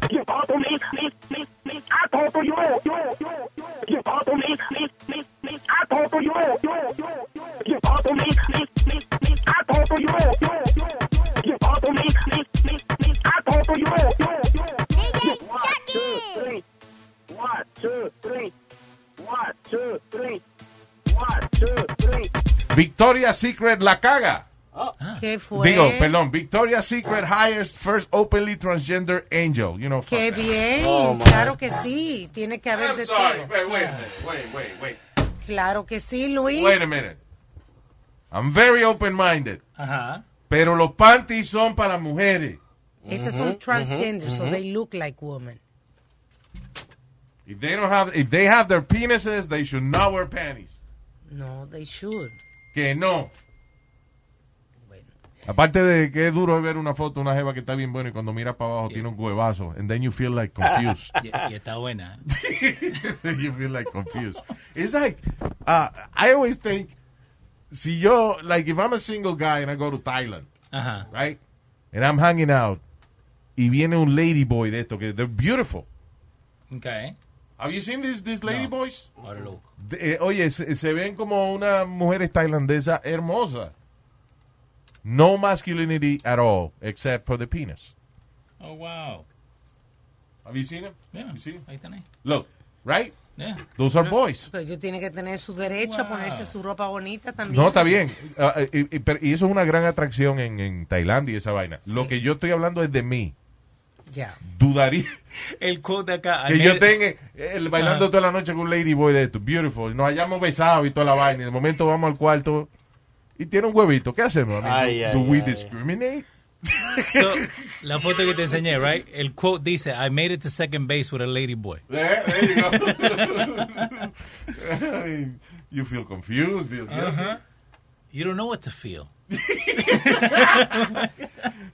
Victoria Secret la caga. ¿Qué fue? Digo, perdón, Victoria's Secret hires first openly transgender angel. You know, Qué bien, Oh, claro que sí, tiene que haber I'm de sorry. todo. Wait, wait. Wait, wait, wait. Claro que sí, Luis. Wait a minute. I'm very open-minded. Ajá. Pero los panties son para mujeres. Estos son transgender, so they look like women. If they don't have, if they have their penises, they should not wear panties. No, they should. Que no. Aparte de que es duro ver una foto una jeva que está bien buena y cuando miras para abajo tiene un huevazo. And then you feel like confused. Y, y está buena. you feel like confused. It's like, uh, I always think, si yo, like if I'm a single guy and I go to Thailand, Ajá. right? And I'm hanging out, y viene un ladyboy de esto, que they're beautiful. Okay. Have you seen these, these ladyboys? De- eh, oye, se, se ven como unas mujeres tailandesas hermosas. No masculinity at all, except for the penis. Oh, wow. Have you seen them? Yeah. You see 'em? Ahí están ahí. Look, right? Yeah. Those are boys. Pero ellos tienen que tener su derecho a ponerse su ropa bonita también. No, está bien. Ah, y, y- pero- y eso es una gran atracción en, en Tailandia y esa vaina. Lo que yo estoy hablando es de mí. Ya. Dudaría El quote de acá. que I yo tenga el, bailando Ajá. toda la noche con un ladyboy de esto. Beautiful. Nos hayamos besado y toda la vaina. Y de momento vamos al cuarto y tiene un huevito. ¿Qué hacemos? I mean, Ay, do, ay, do we ay. discriminate? So, la foto que te enseñé, right? El quote dice, I made it to second base with a lady boy. There, there you go. I mean, you feel confused, feel guilty. Uh-huh. You don't know what to feel.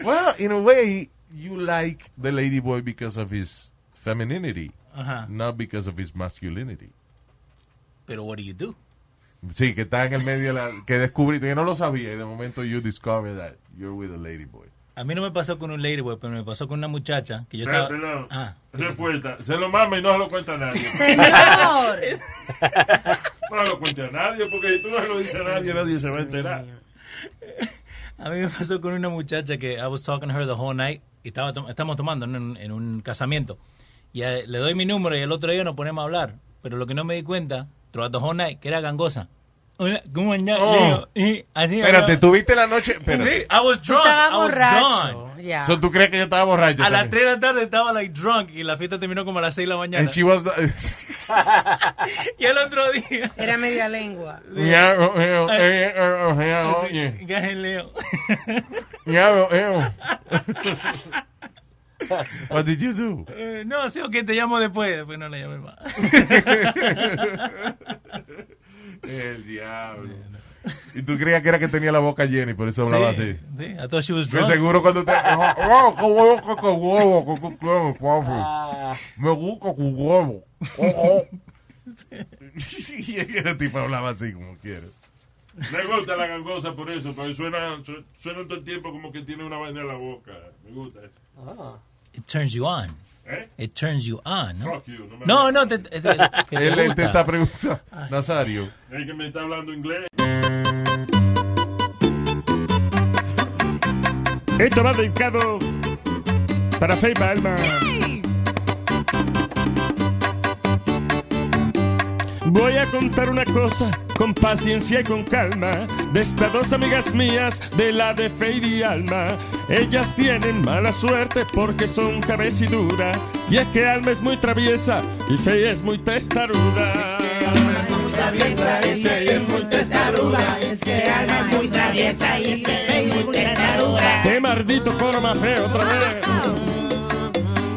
Well, in a way, you like the ladyboy because of his femininity, Ajá. not because of his masculinity. Pero what do you do? Sí, que está en el medio de la... Que descubriste, que no lo sabía, y de momento you discover that you're with a ladyboy. A mí no me pasó con un ladyboy, pero me pasó con una muchacha que yo estaba... Ah, Respuesta. Se lo mama y no se lo cuenta a nadie. Señor. No se lo cuente a nadie, porque si tú no se lo dices a nadie, nadie se va a enterar. A mí me pasó con una muchacha que I was talking to her the whole night y estaba to- estamos tomando en un, en un casamiento. Y a- le doy mi número y el otro día nos ponemos a hablar. Pero lo que no me di cuenta, night, que era gangosa. Hola, ¿cómo andás? Oh. Y así Espérate, hablaba. tuviste la noche. Sí, Espérate. I was drunk. I was borracho. gone. Ya. So, ¿Tú crees que yo estaba borracho? A las también? 3 de la tarde estaba like drunk y la fiesta terminó como a las 6 de la mañana. And she was. y el otro día. Era media lengua. Ya, eh, What did you do? Eh, no, sí, ok, te llamo después. Después no le llamé más. El diablo. Y tú creías que era que tenía la boca llena y por eso hablaba Sí, así. sí, I thought she was Que drunk. seguro cuando te. Oh, papi. Me gusta con huevo. Oh, oh. Y el tipo hablaba así como quiere. Me gusta la gangosa por eso, porque suena, su- suena todo el tiempo como que tiene una vaina en la boca. Me gusta eso. It turns you on. ¿Eh? It turns you on, ¿no? Fuck you, no No, no, te, te- te- que te Él te está preguntando. Nazario. Es que me está hablando inglés. Esto va dedicado para Faye Balma. Voy a contar una cosa con paciencia y con calma de estas dos amigas mías de la de Fade y Alma. Ellas tienen mala suerte porque son cabeciduras y es que Alma es muy traviesa y Fade es muy testaruda. traviesa y Fey es muy testaruda. Es que Alma es muy traviesa y Fey es muy testaruda. ¡Qué maldito coro más otra vez!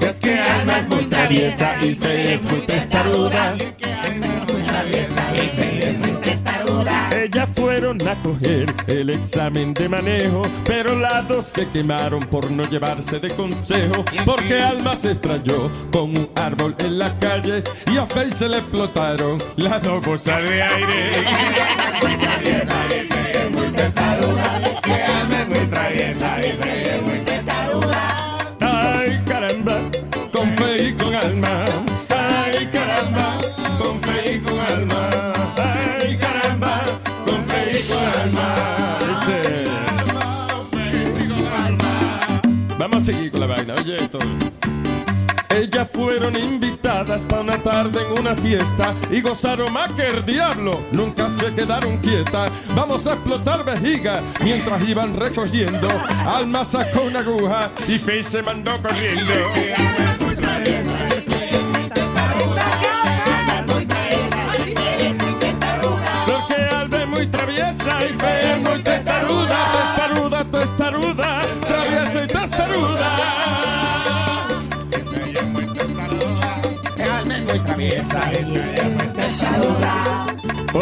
Es que Alma es muy traviesa y Fey es muy testaruda. Ellas fueron a coger el examen de manejo, pero las dos se quemaron por no llevarse de consejo, porque Alma se estrelló con un árbol en la calle y a Faye se le explotaron las dos bolsas de aire. Ay, la vaina, oye. Ellas fueron invitadas para una tarde en una fiesta y gozaron más que el diablo. Nunca se quedaron quietas. Vamos a explotar vejiga mientras iban recogiendo. Alma sacó una aguja y Faye se mandó corriendo.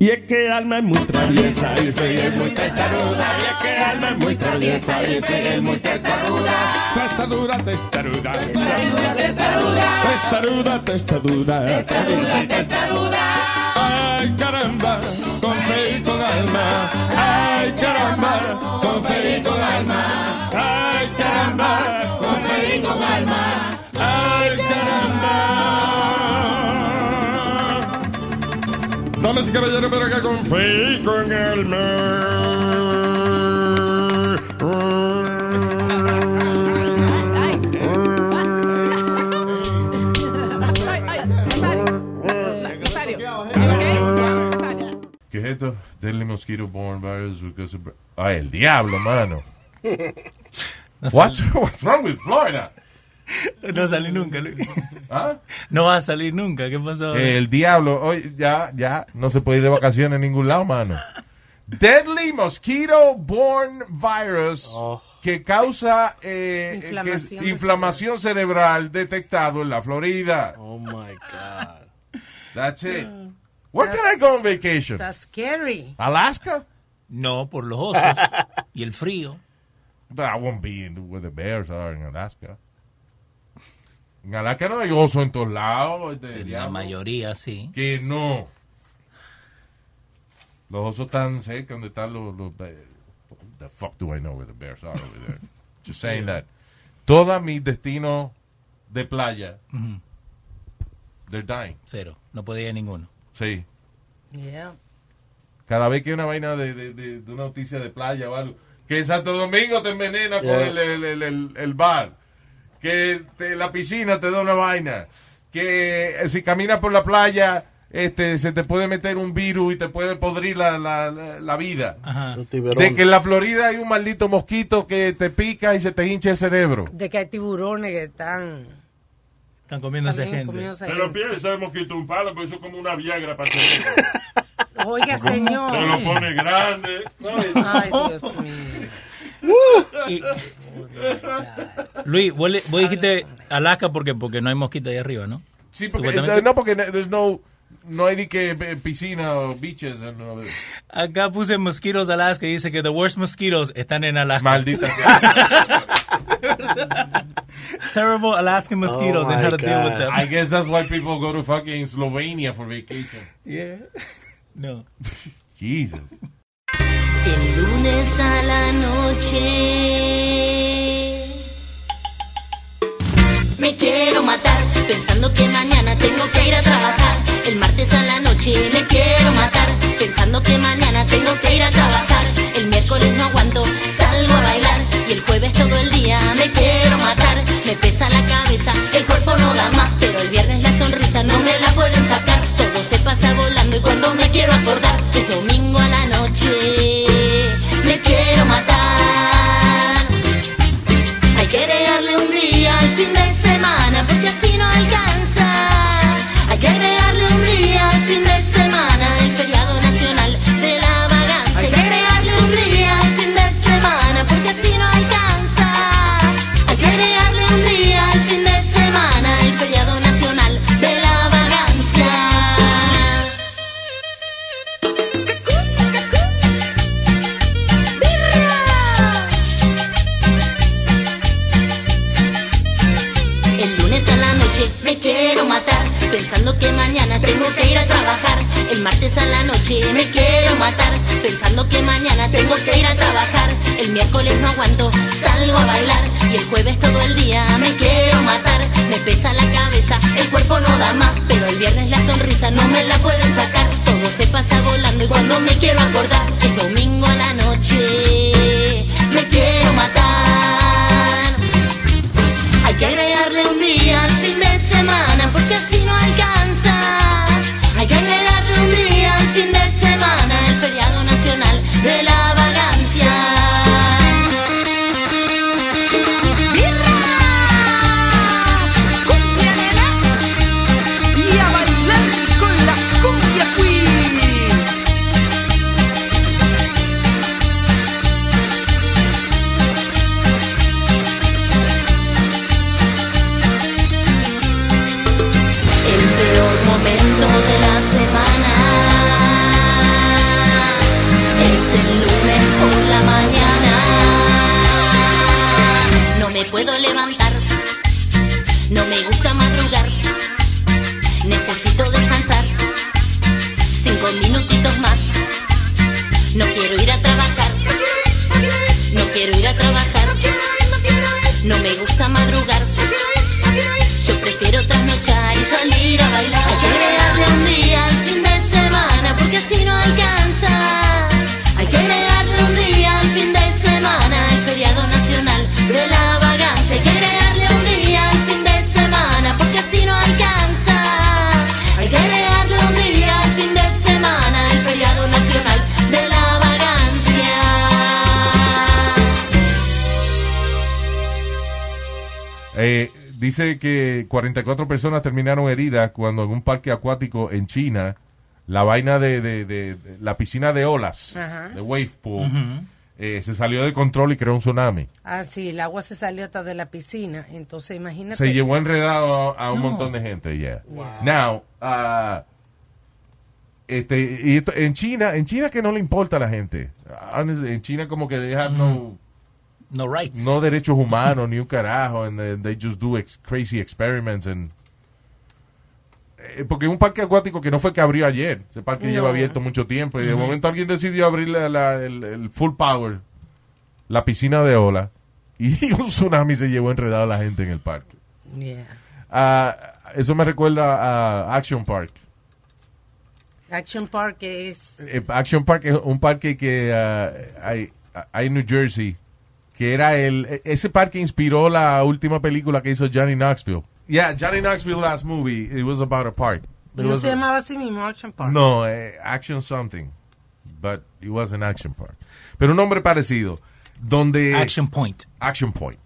Y es que Alma es muy traviesa y es muy testaruda. Y es que Alma es muy traviesa y es muy testaruda. Testaruda, testaruda. Testaruda, testaruda. Testaruda, testaruda. Testaruda, Ay, caramba, con fe y con alma. Damas y caballeros, pero acá con fe y con ¿Qué es esto? Deadly mosquito borne virus because of... Ay, el diablo, mano. What? What's wrong with Florida? No salí nunca, Luis. ¿Ah? No va a salir nunca. ¿Qué pasó? El diablo, hoy ya, ya, no se puede ir de vacaciones en ningún lado, mano. Deadly mosquito borne virus que causa eh, Inflamación que- del inflamación cerebral detectado en la Florida. Oh my God. That's it. Where can I go on vacation? That's scary. Alaska? No, por los osos y el frío. But I won't be in where the bears are in Alaska. En Alaska no hay oso en todos lados. este, La diablo. mayoría, sí. Que no. Los osos están cerca donde están los... los eh, the fuck do I know where the bears are over there? Just saying that. Todos mis destinos de playa, Ujú. they're dying. Cero. No podía ir a ninguno. Sí. Yeah. Cada vez que hay una vaina de, de, de- de una noticia de playa o algo, que en Santo Domingo te envenena con Yeah. el, el, el, el- el bar, que te- la piscina te da una vaina, que eh, si caminas por la playa este se te puede meter un virus y te puede podrir la, la, la- la vida. De que en la Florida hay un maldito mosquito que te pica y se te hincha el cerebro. De que hay tiburones que están. Están comiéndose gente. comiéndose Pero gente. piensa el mosquito un palo, pues eso es como una viagra para tener. Oiga, señor. Te lo pone grande. Ay, Dios mío. Y- Luis, vos, le- vos dijiste Alaska porque, porque no hay mosquitos ahí arriba, ¿no? Sí, porque, Supuestamente. no, porque there's no, no hay ni que eh, piscina o beaches. eh, no. Acá puse Mosquitos Alaska y dice que the worst mosquitoes están en Alaska. Maldita Terrible Alaskan mosquitoes Oh and how to deal with God. them. I guess that's why people go to fucking Slovenia for vacation. Yeah. No. Jesus. El lunes a la noche quiero matar pensando que mañana tengo que ir a trabajar. El martes a la noche me quiero matar pensando que mañana tengo que ir a trabajar. El miércoles no aguanto, salgo a bailar y el jueves todo el día me quiero matar. Me pesa la cabeza, el cuerpo no da más, pero el viernes la sonrisa no me la pueden sacar. Todo se pasa volando y cuando me quiero acordar es domingo a la noche. Me quiero matar. Hay que agregarle un día fin de semana porque pensando que mañana tengo que ir a trabajar. El martes a la noche me quiero matar, pensando que mañana tengo que ir a trabajar. El miércoles no aguanto, salgo a bailar. Y el jueves todo el día me quiero matar. Me pesa la cabeza, el cuerpo no da más. Pero el viernes la sonrisa no me la pueden sacar. Todo se pasa volando y cuando me quiero acordar, el domingo a la noche me quiero matar. Hay que agregarle un día al fin de semana porque así no alcanza. Dice que 44 personas terminaron heridas cuando en un parque acuático en China, la vaina de, de- de- de- la piscina de olas, Ajá. de wave pool, eh, se salió de control y creó un tsunami. Ah, sí, el agua se salió hasta de la piscina. Entonces, imagínate. Se llevó enredado a, a un No. montón de gente, yeah. Now, ah, este, y esto- en China, en China que no le importa a la gente. Honestly, En China como que they have no, No rights. no derechos humanos ni un carajo and they, just do ex- crazy experiments and eh, porque un parque acuático que no fue que abrió ayer ese parque No. lleva abierto mucho tiempo y de momento alguien decidió abrir la- la- el, el full power la piscina de ola y un tsunami se llevó enredado a la gente en el parque Yeah. Ah, eso me recuerda a Action Park Action Park es. Eh, Action Park es un parque que ah, hay, hay en New Jersey, que era el... e- Ese parque inspiró la última película que hizo Johnny Knoxville. Yeah, Johnny Knoxville last movie, it was about a park. It No se a- llamaba así mismo Action Park. no, eh, Action something, but it was an Action Park. Pero un nombre parecido, donde... Action Point. Action Point.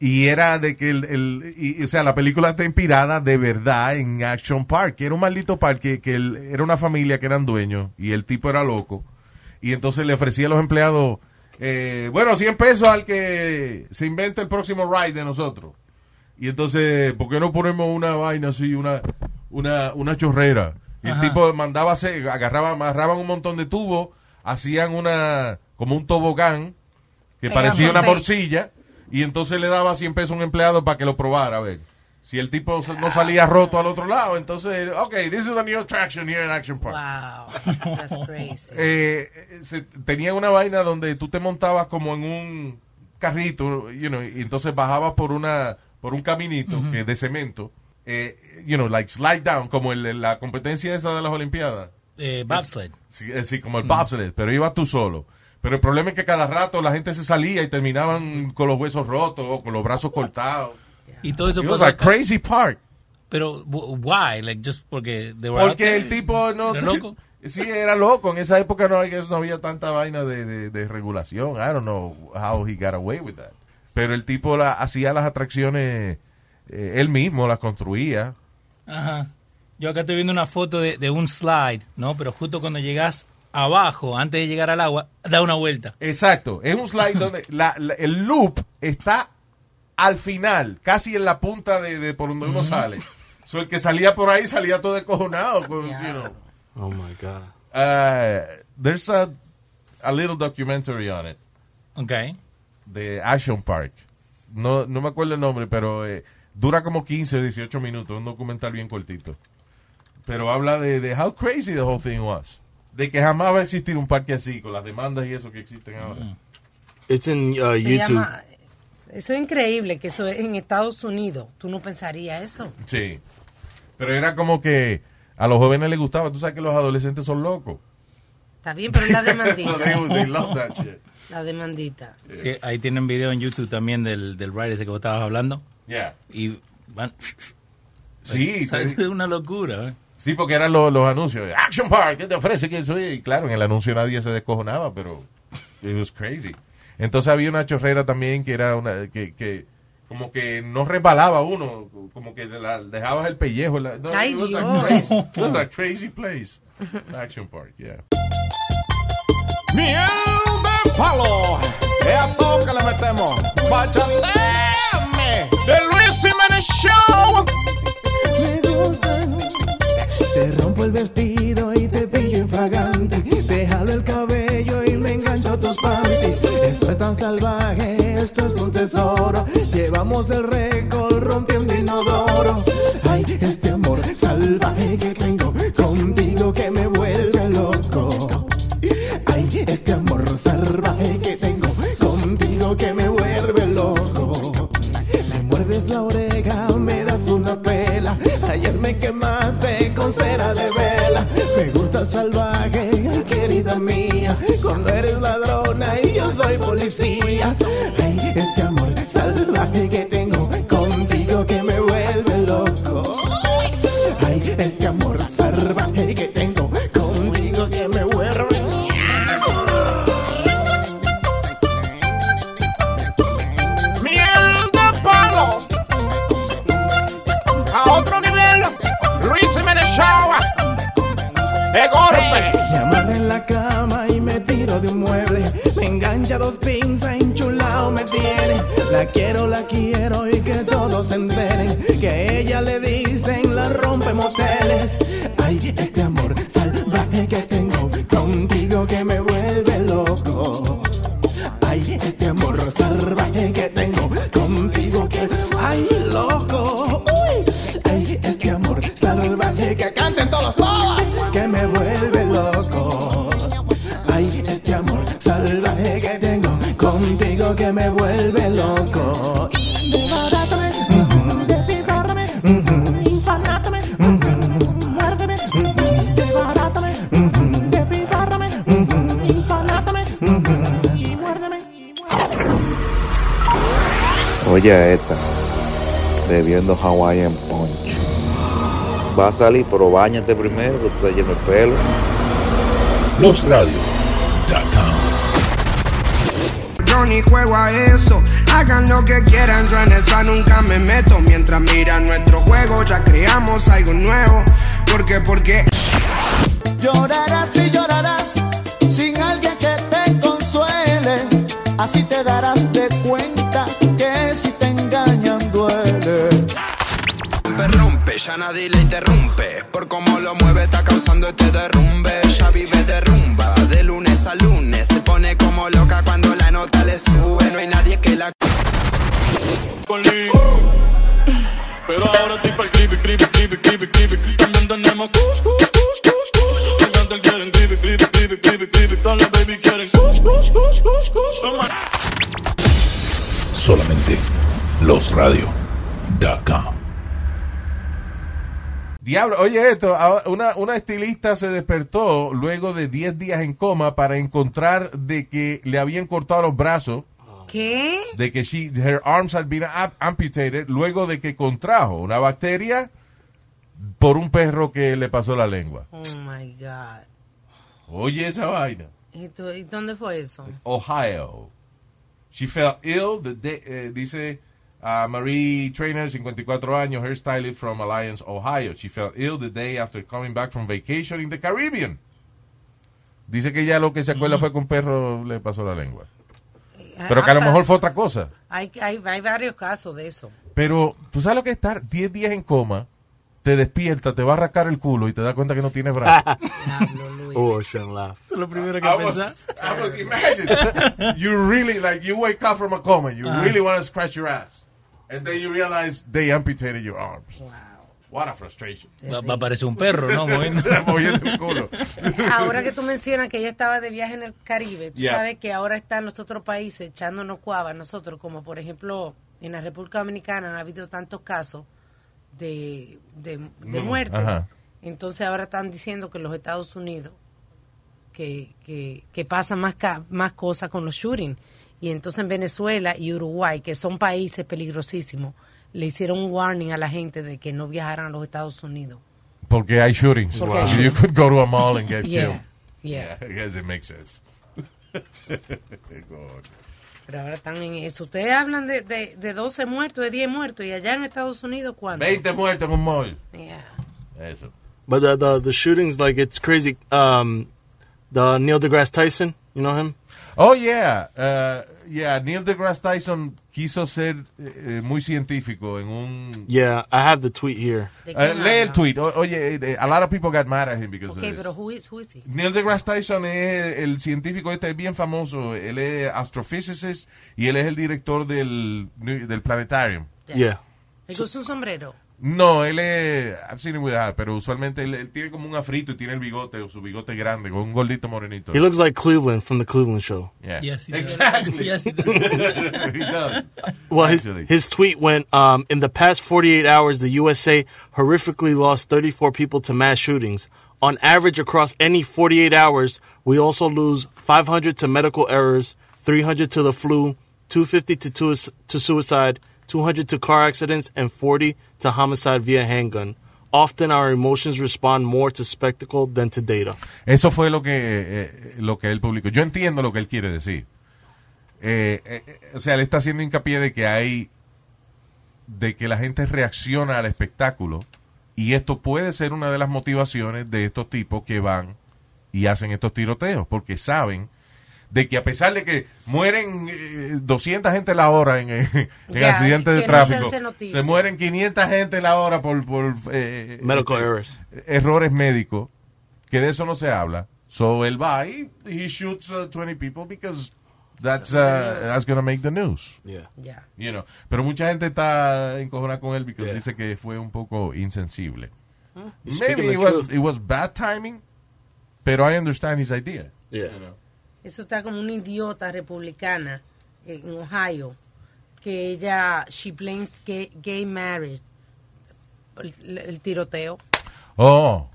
Y era de que el, el- y- y, o sea, la película está inspirada de verdad en Action Park, que era un maldito parque, que el- era una familia que eran dueños y el tipo era loco. Y entonces le ofrecía a los empleados, eh, bueno, 100 pesos al que se invente el próximo ride de nosotros. Y entonces, ¿por qué no ponemos una vaina así, una, una, una chorrera? Y el tipo mandaba, hacer- agarraba, amarraban un montón de tubos, hacían una, como un tobogán, que parecía una morcilla, y entonces le daba 100 pesos a un empleado para que lo probara, a ver. Si el tipo no salía roto al otro lado, entonces, ok, this is a new attraction here in Action Park. Wow, that's crazy. Eh, se- tenía una vaina donde tú te montabas como en un carrito, you know, y entonces bajabas por una por un caminito que de cemento, eh, you know, like slide down, como el- la competencia esa de las Olimpiadas. Eh, bobsled. Sí, eh, sí, como el bobsled, pero ibas tú solo. Pero el problema es que cada rato la gente se salía y terminaban con los huesos rotos o con los brazos cortados. Y todo eso It was a crazy park. Pero, why? Like, just porque they were out Porque el tipo no... ¿Era loco? Sí, era loco. En esa época no, no había tanta vaina de, de- de regulación. I don't know how he got away with that. Pero el tipo la, hacía las atracciones eh, él mismo, las construía. Ajá. Yo acá estoy viendo una foto de, de un slide, ¿no? Pero justo cuando llegas abajo, antes de llegar al agua, da una vuelta. Exacto. Es un slide donde la- la- el loop está al final, casi en la punta de, de por donde uno sale. So, el que salía por ahí salía todo descojonado. Con, you know. Oh my God. Uh, there's a, a little documentary on it. Okay. De Action Park. No, no me acuerdo el nombre, pero eh, dura como 15 o 18 minutos. Un documental bien cortito. Pero habla de, de how crazy the whole thing was. De que jamás va a existir un parque así, con las demandas y eso que existen ahora. It's in uh, YouTube. llama- eso es increíble, que eso es en Estados Unidos. Tú no pensarías eso. Sí. Pero era como que a los jóvenes les gustaba. Tú sabes que los adolescentes son locos. Está bien, pero es la demandita. they love that shit. la demandita. Sí, ahí tienen video en YouTube también del, del ride ese que vos estabas hablando. Yeah. Y van... Sí, Es una locura, ¿eh? Sí, porque eran los, los anuncios. Action Park, ¿qué te ofrece? que eso? Y claro, en el anuncio nadie se descojonaba, pero it was crazy. Entonces había una chorrera también que era una que, que como que no resbalaba uno, como que la- dejabas el pellejo. la- no, Ay, it, was a Dios. crazy, it was a crazy place. Action Park, yeah. Miel de palo. Es a todo que le metemos. Bachateame. The Luis Jiménez Show. Me gustan. Te rompo el vestido y te pillo Llevamos el récord rompiendo inodoro. Ay, este amor salvaje que tengo contigo salir, pero bañate primero, que tú te lleno el pelo. LosRadios.com Yo ni juego a eso, hagan lo que quieran, yo en esa nunca me meto. Mientras miran nuestro juego, ya creamos algo nuevo. ¿Por qué? Porque Llorarás y llorarás sin alguien que te consuele. Así te darás de cuenta ya nadie le interrumpe. Por cómo lo mueve está causando este derrumbe. Ya vive de rumba, de lunes a lunes. Se pone como loca cuando la nota le sube. No hay nadie que la... con Lee. Pero ahora estoy pa'l creepy, creepy, creepy, creepy, creepy. También tenemos kush, kush, kush, kush. Los cantantes quieren creepy, creepy, creepy, creepy, creepy. Todas las baby quieren kush, kush, kush, kush, kush. Solamente LosRadios.com Diablo, oye esto, una, una estilista se despertó luego de 10 días en coma para encontrar de que le habían cortado los brazos, ¿Qué? de que she, her arms had been am- amputated, luego de que contrajo una bacteria por un perro que le pasó la lengua. Oh my God. Oye esa vaina. ¿Y, tú- y dónde fue eso? Ohio. She felt ill, the day- eh, dice uh, Marie Trainer, 54 años, hairstylist from Alliance, Ohio. She felt ill the day after coming back from vacation in the Caribbean. Dice que ya lo que se acuerda fue que un perro le pasó la lengua. Pero que a lo mejor fue otra cosa. Hay, hay, hay varios casos de eso. Pero, ¿tú sabes lo que es estar 10 días en coma? Te despierta, te va a rascar el culo y te das cuenta que no tienes brazo. oh, I shouldn't laugh. Es lo primero que I was, pensás. I was imagine you really like you wake up from a coma, you Ah. really want to scratch your ass, and then you realize they amputated your arms. Wow, what a frustration. Va, va a parecer un perro, ¿no? Moviendo. Moviendo el culo. Ahora que tú mencionas que ella estaba de viaje en el Caribe, tú Yeah. sabes que ahora están los otros países echándonos cuava a nosotros, como por ejemplo en la República Dominicana han habido tantos casos de, de, de Mm, muerte. ajá. Entonces ahora están diciendo que en los Estados Unidos que, que, que pasan más, ca- más cosas con los shootings. Y entonces en Venezuela y Uruguay, que son países peligrosísimos, le hicieron un warning a la gente de que no viajaran a los Estados Unidos. Porque hay shootings. Porque hay You shootings. could go to a mall and get Yeah, killed. yeah. I guess it makes sense. God. Pero ahora están en eso. Ustedes hablan de, de, de 12 muertos, de 10 muertos, y allá en Estados Unidos, ¿cuánto? 20 muertos en un mall. Yeah. Eso. But the, the the shootings, like it's crazy. Um, the Neil deGrasse Tyson, you know him? Oh, yeah. Uh, yeah, Neil deGrasse Tyson quiso ser eh, muy científico en un... Yeah, I have the tweet here. Eh, lee el tweet. O- oye, eh, a lot of people got mad at him because of Ok, this. pero who is, who is he? Neil deGrasse Tyson es el científico este bien famoso. Él es astrophysicist y él es el director del, del planetarium. Yeah. ¿Le gusta un sombrero? No, él es. I've seen him with that, pero usualmente él, él tiene como un afrito y tiene el bigote, o su bigote grande, con un gordito morenito. He looks like Cleveland from the Cleveland Show. Yeah. Yes, he does. exactly. Yes, he does. he does. Well, his, his tweet went, um, in the past 48 hours, the USA horrifically lost 34 people to mass shootings. On average, across any 48 hours, we also lose 500 to medical errors, 300 to the flu, 250 to, to, to suicide, 200 to car accidents, and 40 to homicide via handgun. Often our emotions respond more to spectacle than to data. Eso fue lo que, eh, lo que él publicó. Yo entiendo lo que él quiere decir. Eh, eh, eh, o sea, él está haciendo hincapié de que hay. de que la gente reacciona al espectáculo. Y esto puede ser una de las motivaciones de estos tipos que van y hacen estos tiroteos. Porque saben de que a pesar de que mueren eh, 200 gente la hora en, eh, en Ya, accidentes de que no se tráfico, se mueren 500 gente la hora por, por eh, Medical eh, errors. errores médicos, que de eso no se habla. So él va y he shoots uh, 20 people because that's, uh, that's going to make the news. Yeah. Yeah. You know. Pero mucha gente está encojonada con él porque dice que fue un poco insensible. Maybe it was, it was bad timing, pero I understand his idea. Yeah. You know. Eso está como una idiota republicana en Ohio que ella she blames gay, gay marriage el, el tiroteo. Oh,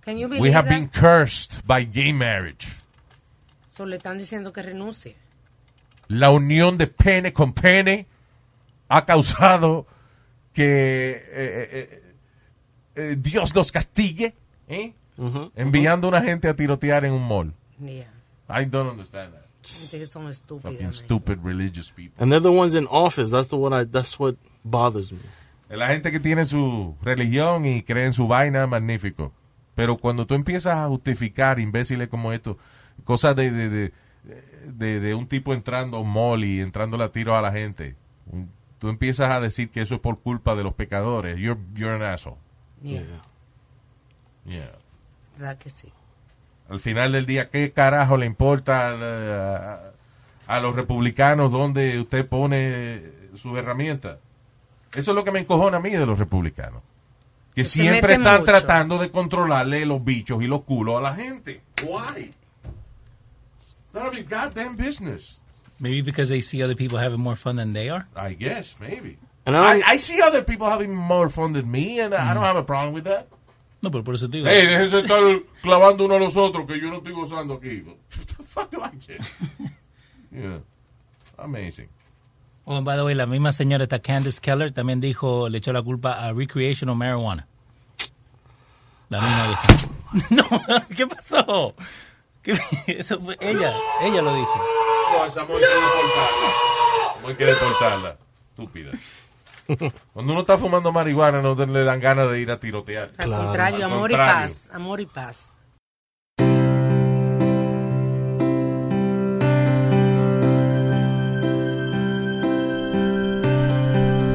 Can you we have that? been cursed by gay marriage. So, le están diciendo que renuncie. La unión de pene con pene ha causado que eh, eh, eh, Dios los castigue, ¿eh? enviando a una gente a tirotear en un mall. Yeah. I don't understand that. Gente que son estúpidas. Fucking stupid religious people. And they're the ones in office. That's the what I. That's what bothers me. La gente que tiene su religión y cree en su vaina, magnífico. Pero cuando tú empiezas a justificar imbéciles como esto, cosas de, de, de, de- de un tipo entrando a un mall y entrando a tiro a la gente, tú empiezas a decir que eso es por culpa de los pecadores. You're, you're an asshole. Yeah. Yeah. ¿Verdad que sí? Al final del día, ¿qué carajo le importa a, a- a los republicanos dónde usted pone sus herramientas? Eso es lo que me encojona a mí de los republicanos. Que se siempre están mucho. tratando de controlarle los bichos y los culos a la gente. Why? It's none of your goddamn business. Maybe because they see other people having more fun than they are. I guess, maybe. And I, I, I see other people having more fun than me, and I don't have a problem with that. No, pero por eso te digo. Hey, déjense estar clavando uno a los otros, que yo no estoy gozando aquí. What the fuck do I care? Yeah. Amazing. Oh, by the way, la misma señora esta Candace Keller también dijo, le echó la culpa a recreational marijuana. La misma vieja. No, ¿qué pasó? ¿Qué- Eso fue ella, ella lo dijo. No, esa mujer hay que deportarla. Hay que deportarla. Estúpida. Cuando uno está fumando marihuana, no le dan ganas de ir a tirotear. Al contrario, Al amor y paz. Amor y paz.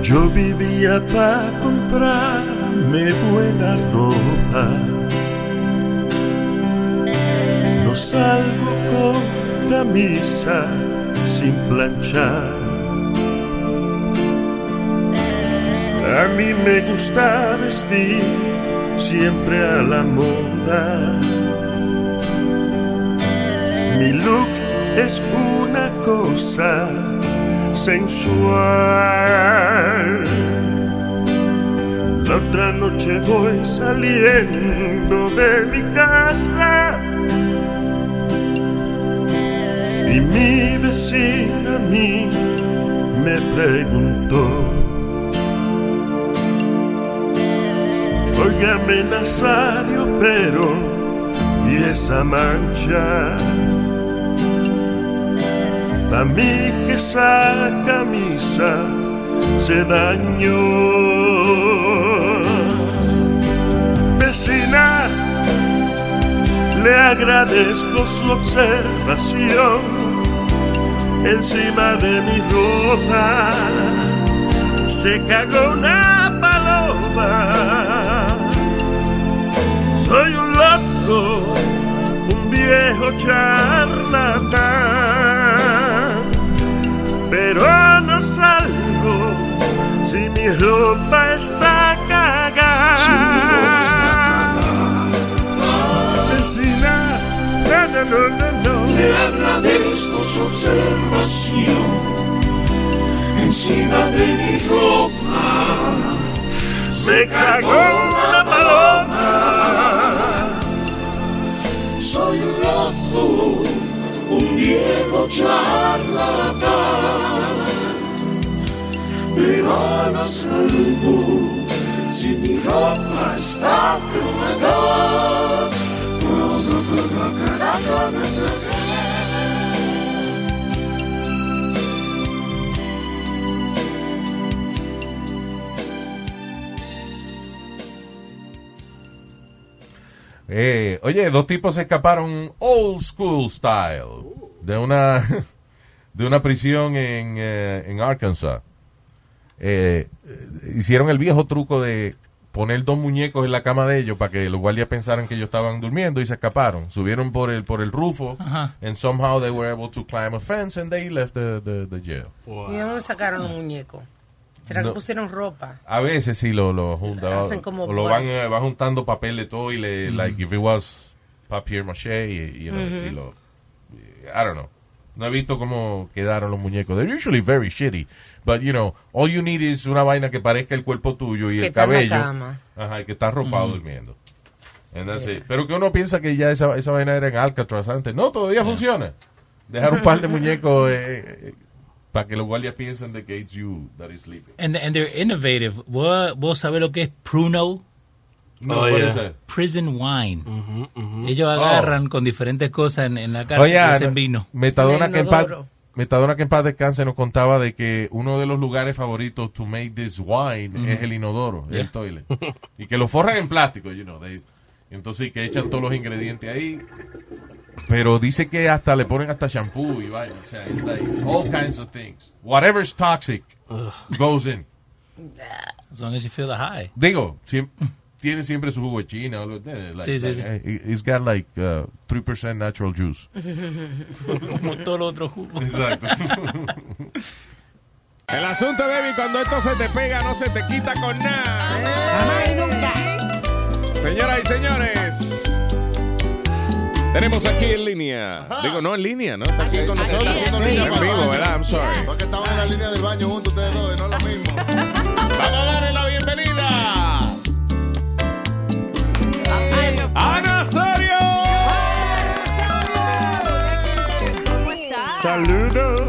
Yo vivía para comprarme buena ropa. No salgo con camisa sin planchar. A mí me gusta vestir siempre a la moda. Mi look es una cosa sensual. La otra noche voy saliendo de mi casa y mi vecina a mí me preguntó. Óigame Nazario, pero ¿y esa mancha? A mí que esa camisa se dañó. Vecina, le agradezco su observación encima de mi ropa. Se cagó una paloma. Soy un loco, un viejo charlatán, pero no salgo si mi ropa está cagada. Si mi ropa está Vecina, no, no, no, no, no. Le agradezco su observación encima de mi ropa. Se cagó una paloma. Soy un loco, un viejo charlatán, pero no salgo si mi ropa está cagada. Eh, oye, dos tipos se escaparon old school style de una de una prisión en, eh, en Arkansas. Eh, hicieron el viejo truco de poner dos muñecos en la cama de ellos para que los guardias pensaran que ellos estaban durmiendo y se escaparon. Subieron por el por el rufo Ajá. and somehow they were able to climb a fence and they left the, the, the jail. ¿Y de dónde sacaron los muñecos? ¿Será No. que pusieron ropa? A veces sí lo, lo juntan. Hacen como o lo van, eh, van juntando papel de todo y le, Mm. like, if it was papier maché y, y lo- Ujú. y lo, I don't know. No he visto cómo quedaron los muñecos. They're usually very shitty. But, you know, all you need is una vaina que parezca el cuerpo tuyo y Que el cabello. Ajá, y que está arropado Mm. durmiendo. It. Pero que uno piensa que ya esa, esa vaina era en Alcatraz antes. No, todavía funciona. Dejar un par de muñecos eh, eh, para que los guardias piensen de que it's you that is sleeping. And, and they're innovative. ¿Vos, vos sabés lo que es pruno? No, what is that? Prison wine. Ellos agarran con diferentes cosas en, en la cárcel Oye, y hacen Ana, vino. Metadona que, en paz, Metadona que en paz descanse nos contaba de que uno de los lugares favoritos to make this wine Ujú. es el inodoro, Yeah. el toilet. y que lo forran en plástico, you know. they- entonces que echan todos los ingredientes ahí. Pero dice que hasta le ponen hasta shampoo y vaina. O sea, it's like all kinds of things. Whatever's toxic goes in. As long as you feel the high. Digo, tiene siempre su jugo de china. like- Sí, sí, like, eh, It's got like uh, 3% natural juice. Como todo lo otro jugo. Exacto. El asunto, baby, cuando esto se te pega, no se te quita con nada. Señoras y señores, tenemos aquí en línea. Digo, no en línea, ¿no? Está aquí con nosotros. En vivo. ¿verdad? I'm sorry. Porque estaban en la línea del baño juntos ustedes dos, y no es lo mismo. Vamos a darle la bienvenida. ¡A Nazario! Saludos.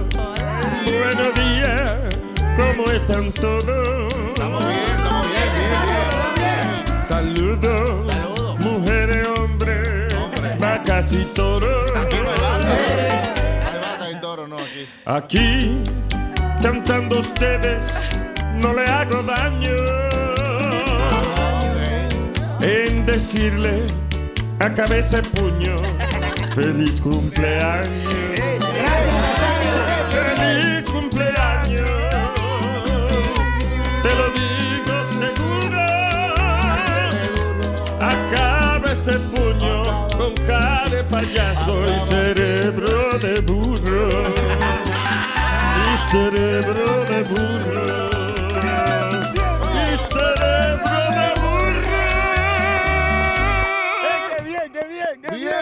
Buenos días. ¿Cómo están todos? Estamos bien, estamos bien, bien, bien. Saludos. Y toros. Hay vaca y toro, no, aquí. Aquí, cantando ustedes, no le hago daño. En decirle a cabeza y puño, feliz cumpleaños. Ese puño con cara de payaso y cerebro de burro. Y cerebro de burro. Y cerebro de burro. ¡Qué bien, qué bien, qué bien!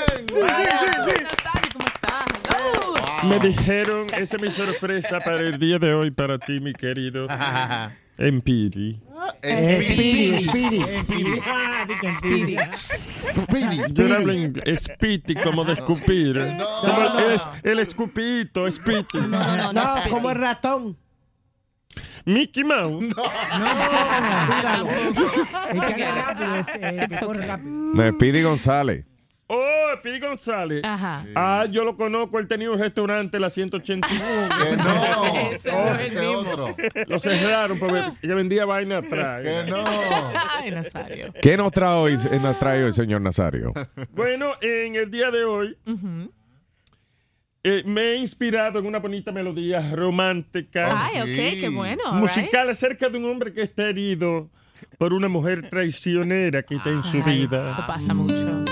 Me dijeron, esa es mi sorpresa para el día de hoy para ti, mi querido Empiri. Speedy, Speedy, Speedy. Speedy. Speedy. Yo no hablo inglés. Speedy, como de escupir. Como el, el, es- el escupito, Speedy. No, no, como el ratón. Mickey Mouse. Rápido es el que corre rápido. No, Speedy González. Ajá. Ah, yo lo conozco. Él tenía un restaurante, la 181. Que no. Ese no es el mismo. otro. Lo cerraron porque ella vendía vaina atrás. Que no. Ay, Nazario. ¿Qué nos trae hoy, eh, nos trae hoy, señor Nazario? Bueno, en el día de hoy Ujú. eh, me he inspirado en una bonita melodía romántica. Ay, ok, qué bueno. all right. musical acerca de un hombre que está herido por una mujer traicionera que está en su Ay, Eso vida. pasa mucho.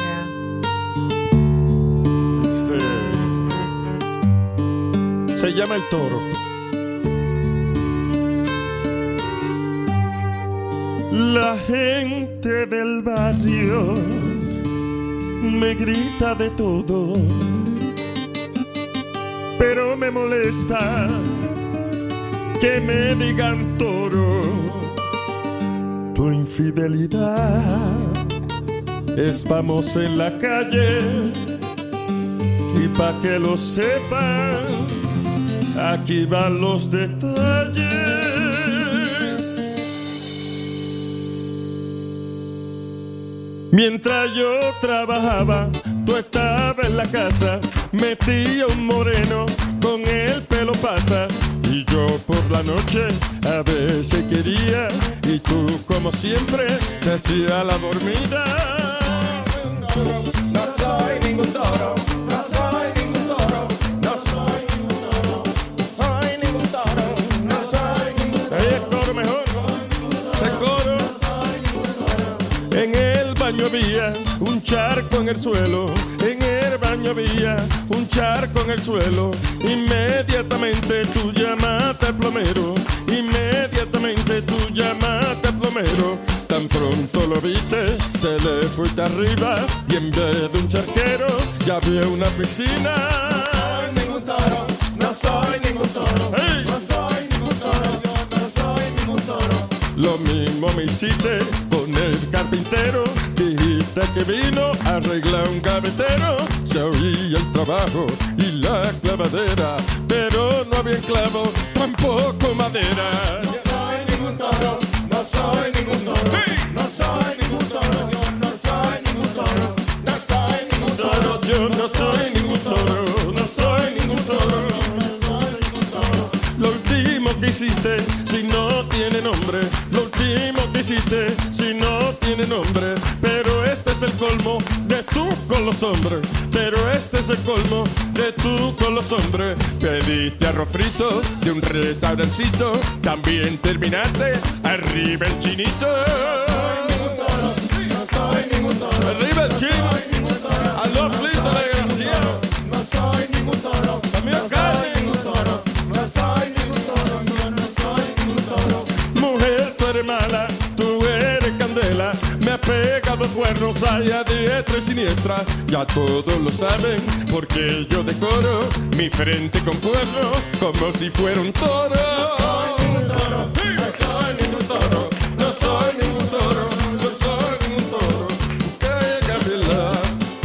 Se llama El Toro. La gente del barrio me grita de todo, pero me molesta que me digan toro. Tu infidelidad es famosa en la calle y pa' que lo sepan, aquí van los detalles. Mientras yo trabajaba, tú estabas en la casa, metía un moreno, con el pelo pasa. Y yo por la noche a veces quería, y tú como siempre te hacía la dormida. Había un charco en el suelo. En el baño había un charco en el suelo. Inmediatamente tú llamaste al plomero. Inmediatamente tú llamaste al plomero. Tan pronto lo viste, te le fuiste arriba. Y en vez de un charquero, ya había una piscina. no soy ningún toro, no soy ningún toro, yo Lo mismo me hiciste con el carpintero. Dijiste que vino a arreglar un gavetero. Se oía el trabajo y la clavadera. Pero no había clavo, tampoco madera. No soy ningún toro, no soy ningún toro. No soy ningún toro, yo no soy ningún toro. No soy ningún toro, Yo no soy ningún toro, que hiciste, si no tiene nombre. Lo último que hiciste, si no tiene nombre. Pero este es el colmo de tú con los hombres. Pero este es el colmo de tú con los hombres. Pediste arroz frito de un restaurancito. También terminaste arriba el chinito. Arriba el chino. Me ha pegado cuernos allá a diestra y siniestra. Ya todos lo saben, porque yo decoro mi frente con cuerno como si fuera un toro. No soy ningún toro, no soy ningún toro, no soy ningún toro, no soy ningún toro.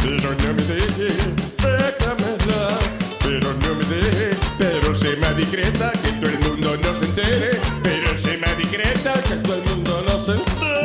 Pero no me deje, déjamela, pero no me deje, pero se me discreta que todo el mundo no se entere, pero se me discreta que todo el mundo no se entere.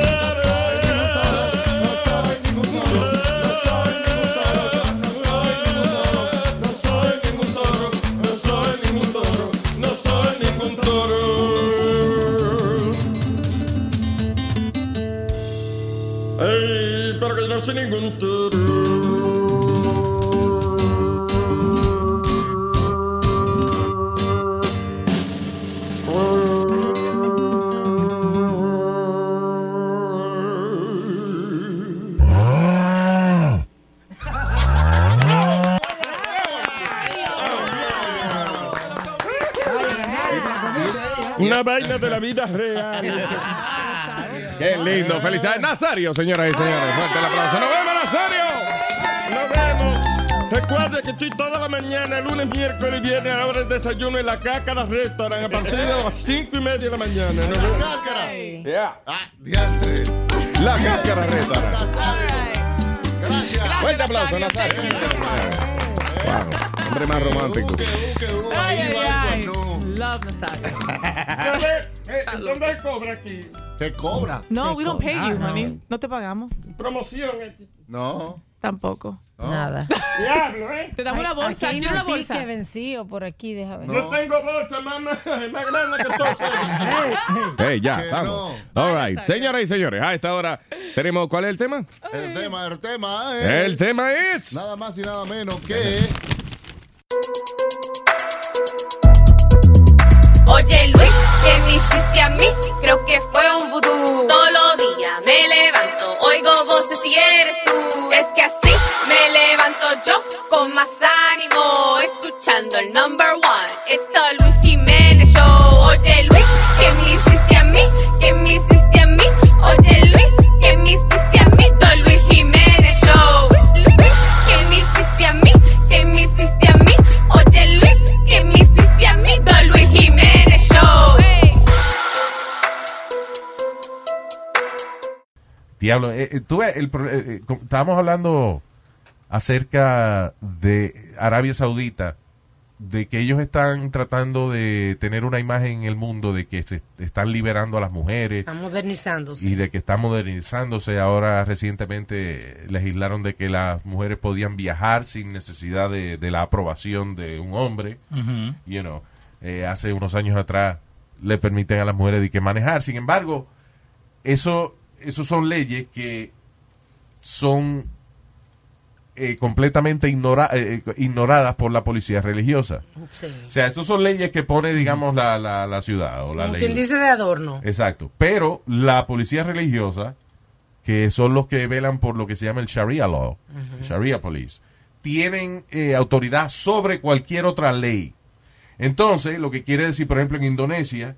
Una vaina de la vida real. Qué lindo. Felicidades. Nazario, señoras y señores. Fuerte el aplauso. ¡Nos vemos, Nazario! Nos vemos. Recuerda que estoy toda la mañana, lunes, miércoles y viernes a la hora del desayuno en la Cácara Restaurant a partir de las 5 y media de la mañana. Nos vemos. Yeah. Ah. La Cácara Restaurant. Gracias. Fuerte aplauso, Nazario. Wow. Hombre más romántico. Ay, ay, ay. Love Nazario. Eh, ¿Dónde cobra aquí? ¿Te cobra? No, we don't pay you, Ah, no. honey. No te pagamos. Promoción. aquí. No. Tampoco. Nada. Diablo, ¿eh? Te damos una Aquí bolsa. hay ¿Quieres una bolsa? que vencido por aquí, déjame Yo tengo bolsa, mamá. Es más grande que todo. Hey, ya, Que vamos. All right. Señoras y señores, a esta hora tenemos. ¿Cuál es el tema? El tema, el tema es. El tema es. Nada más y nada menos que. Oye Luis, ¿qué me hiciste a mí? Creo que fue un vudú. Todos los días me levanto, oigo voces y eres tú. Es que así me levanto yo con más ánimo, escuchando el number one. Esto Diablo, eh, eh, tú ves, el pro- eh, eh, estábamos hablando acerca de Arabia Saudita, de que ellos están tratando de tener una imagen en el mundo de que se están liberando a las mujeres Está modernizándose. y de que están modernizándose. Ahora recientemente legislaron de que las mujeres podían viajar sin necesidad de, de la aprobación de un hombre. You know, eh, hace unos años atrás le permiten a las mujeres de que manejar. Sin embargo, eso, eso son leyes que son eh, completamente ignora- eh, eh, ignoradas por la policía religiosa. Sí. O sea, estas son leyes que pone, digamos, la, la, la ciudad o la Como ley. quien dice de adorno. Exacto. Pero la policía religiosa, que son los que velan por lo que se llama el Sharia Law, Sharia Police, tienen eh, autoridad sobre cualquier otra ley. Entonces, lo que quiere decir, por ejemplo, en Indonesia,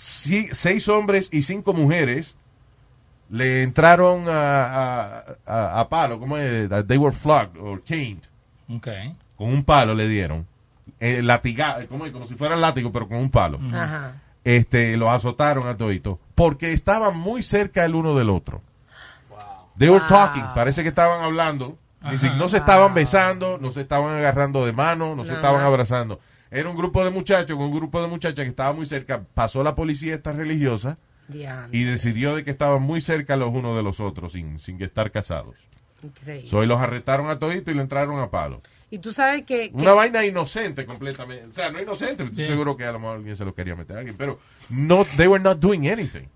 si- seis hombres y cinco mujeres le entraron a, a, a- a palo, ¿cómo es? They were flogged or caned. Okay. Con un palo le dieron. Eh, latiga, ¿cómo es? Como si fuera el látigo, pero con un palo. Ajá. este, los azotaron a toditos porque estaban muy cerca el uno del otro. They were talking, parece que estaban hablando. Ni si- no se estaban besando, no se estaban agarrando de mano, no se estaban abrazando. Era un grupo de muchachos con un grupo de muchachas que estaba muy cerca. Pasó la policía esta religiosa y decidió de que estaban muy cerca los unos de los otros sin, sin estar casados. Increíble. So, y los arrestaron a toditos y le entraron a palo. Y tú sabes que... que- Una vaina inocente completamente. O sea, no inocente. Estoy seguro que a lo mejor alguien se lo quería meter a alguien. Pero no, they were not doing anything.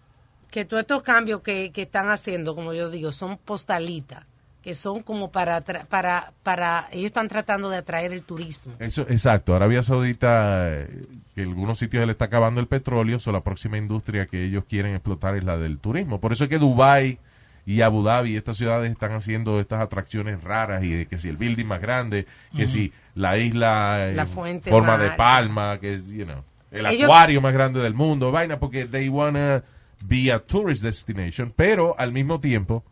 que todos estos cambios que, que están haciendo, como yo digo, son postalitas, que son como para, para, para, ellos están tratando de atraer el turismo. Eso, exacto. Arabia Saudita, eh, que en algunos sitios le está acabando el petróleo, so la próxima industria que ellos quieren explotar es la del turismo. Por eso es que Dubai y Abu Dhabi, estas ciudades están haciendo estas atracciones raras y de que si el building más grande, que si la isla La fuente forma de palma, que es, you know, el Ellos- acuario más grande del mundo, vaina, porque they wanna be a tourist destination, pero al mismo tiempo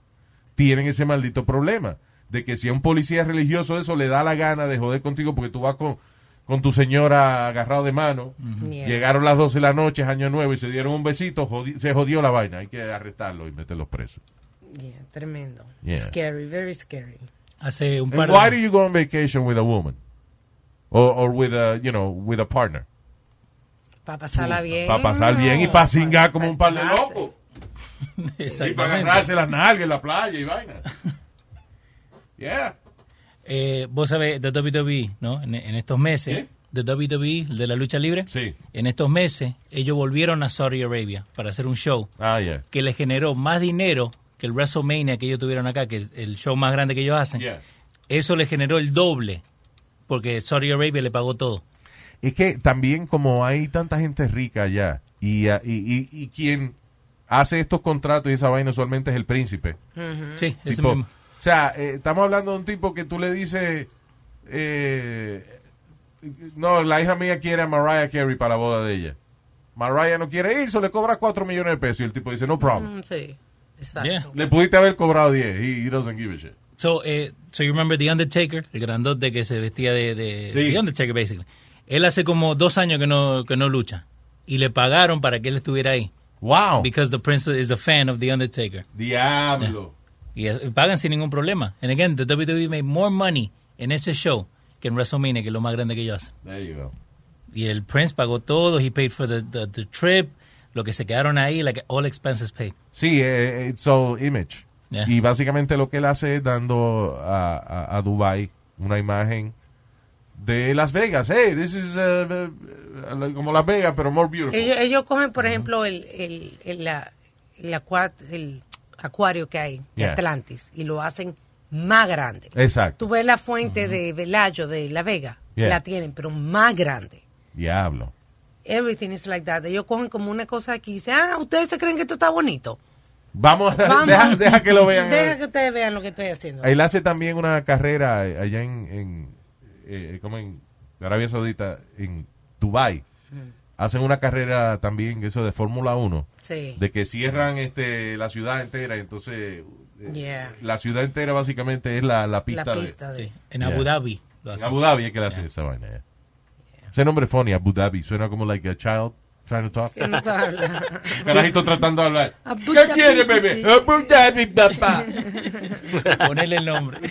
tienen ese maldito problema de que si a un policía religioso eso le da la gana de joder contigo porque tú vas con, con tu señora agarrado de mano, Yeah. llegaron las 12 de la noche, año nuevo y se dieron un besito, jodi- se jodió la vaina, hay que arrestarlo y meterlos presos. Yeah, tremendo. Yeah. Scary, very scary. Hace un And par why do you go on vacation with a woman? Or, or with a, you know, with a partner? Para pasarla bien. Para pasar bien y para cingar como un par de locos. Y para agarrarse las nalgas en la playa y vaina. Yeah. Eh, vos sabés, de WWE, ¿no? En, en estos meses, de WWE, de la lucha libre, Sí. en estos meses, ellos volvieron a Saudi Arabia para hacer un show Ah, yeah. que les generó más dinero que el WrestleMania que ellos tuvieron acá, que es el show más grande que ellos hacen. Yeah. Eso les generó el doble, porque Saudi Arabia le pagó todo. Es que también como hay tanta gente rica allá y, y, y, y quien hace estos contratos y esa vaina usualmente es el príncipe. Sí, ese Tipo, mismo. O sea, eh, estamos hablando de un tipo que tú le dices, eh, no, la hija mía quiere a Mariah Carey para la boda de ella. Mariah no quiere ir, se le cobra 4 millones de pesos y el tipo dice, no problem. Mm, sí, exacto. Yeah. Le pudiste haber cobrado 10 y he doesn't give a shit. So, eh, so you remember The Undertaker, el grandote que se vestía de, de Sí. The Undertaker, basically. Él hace como dos años que no, que no lucha. Y le pagaron para que él estuviera ahí. Wow. Because the prince is a fan of The Undertaker. Diablo. Y eh, pagan sin ningún problema. And again, the WWE made more money en ese show que en WrestleMania, que es lo más grande que ellos hacen. There you go. Y el Prince pagó todo, he paid for the, the, the trip, lo que se quedaron ahí, like all expenses paid. Sí, eh, it's all image. Yeah. Y básicamente lo que él hace es dando a, a, a Dubai una imagen de Las Vegas. Hey, this is uh, uh, como Las Vegas, pero more beautiful. Ellos, ellos cogen, por ejemplo, el, el, el, la- el el acuario que hay de Yeah. Atlantis y lo hacen más grande. Exacto. Tú ves la fuente de Velayo de La Vega, Yeah. la tienen, pero más grande. Diablo. Everything is like that. Ellos cogen como una cosa aquí y dicen, ah, ustedes se creen que esto está bonito. Vamos, Vamos. deja, deja que lo vean. Deja que ustedes vean lo que estoy haciendo. Él hace también una carrera allá en, en eh, como en Arabia Saudita, en Dubai. Hacen una carrera también, eso de Fórmula 1. Sí. De que cierran este la ciudad entera, entonces eh, Yeah. la ciudad entera básicamente es la, la pista, La de- pista de- Sí, en Yeah. Abu Dhabi. lo En. Abu Dhabi es que le hacen esa vaina. yeah. Ese nombre es funny, Abu Dhabi. Suena como like a child trying to talk. Carajito tratando de hablar. Abu ¿Qué Dhabi. quiere, bebé? Abu Dhabi, papá. Ponele el nombre.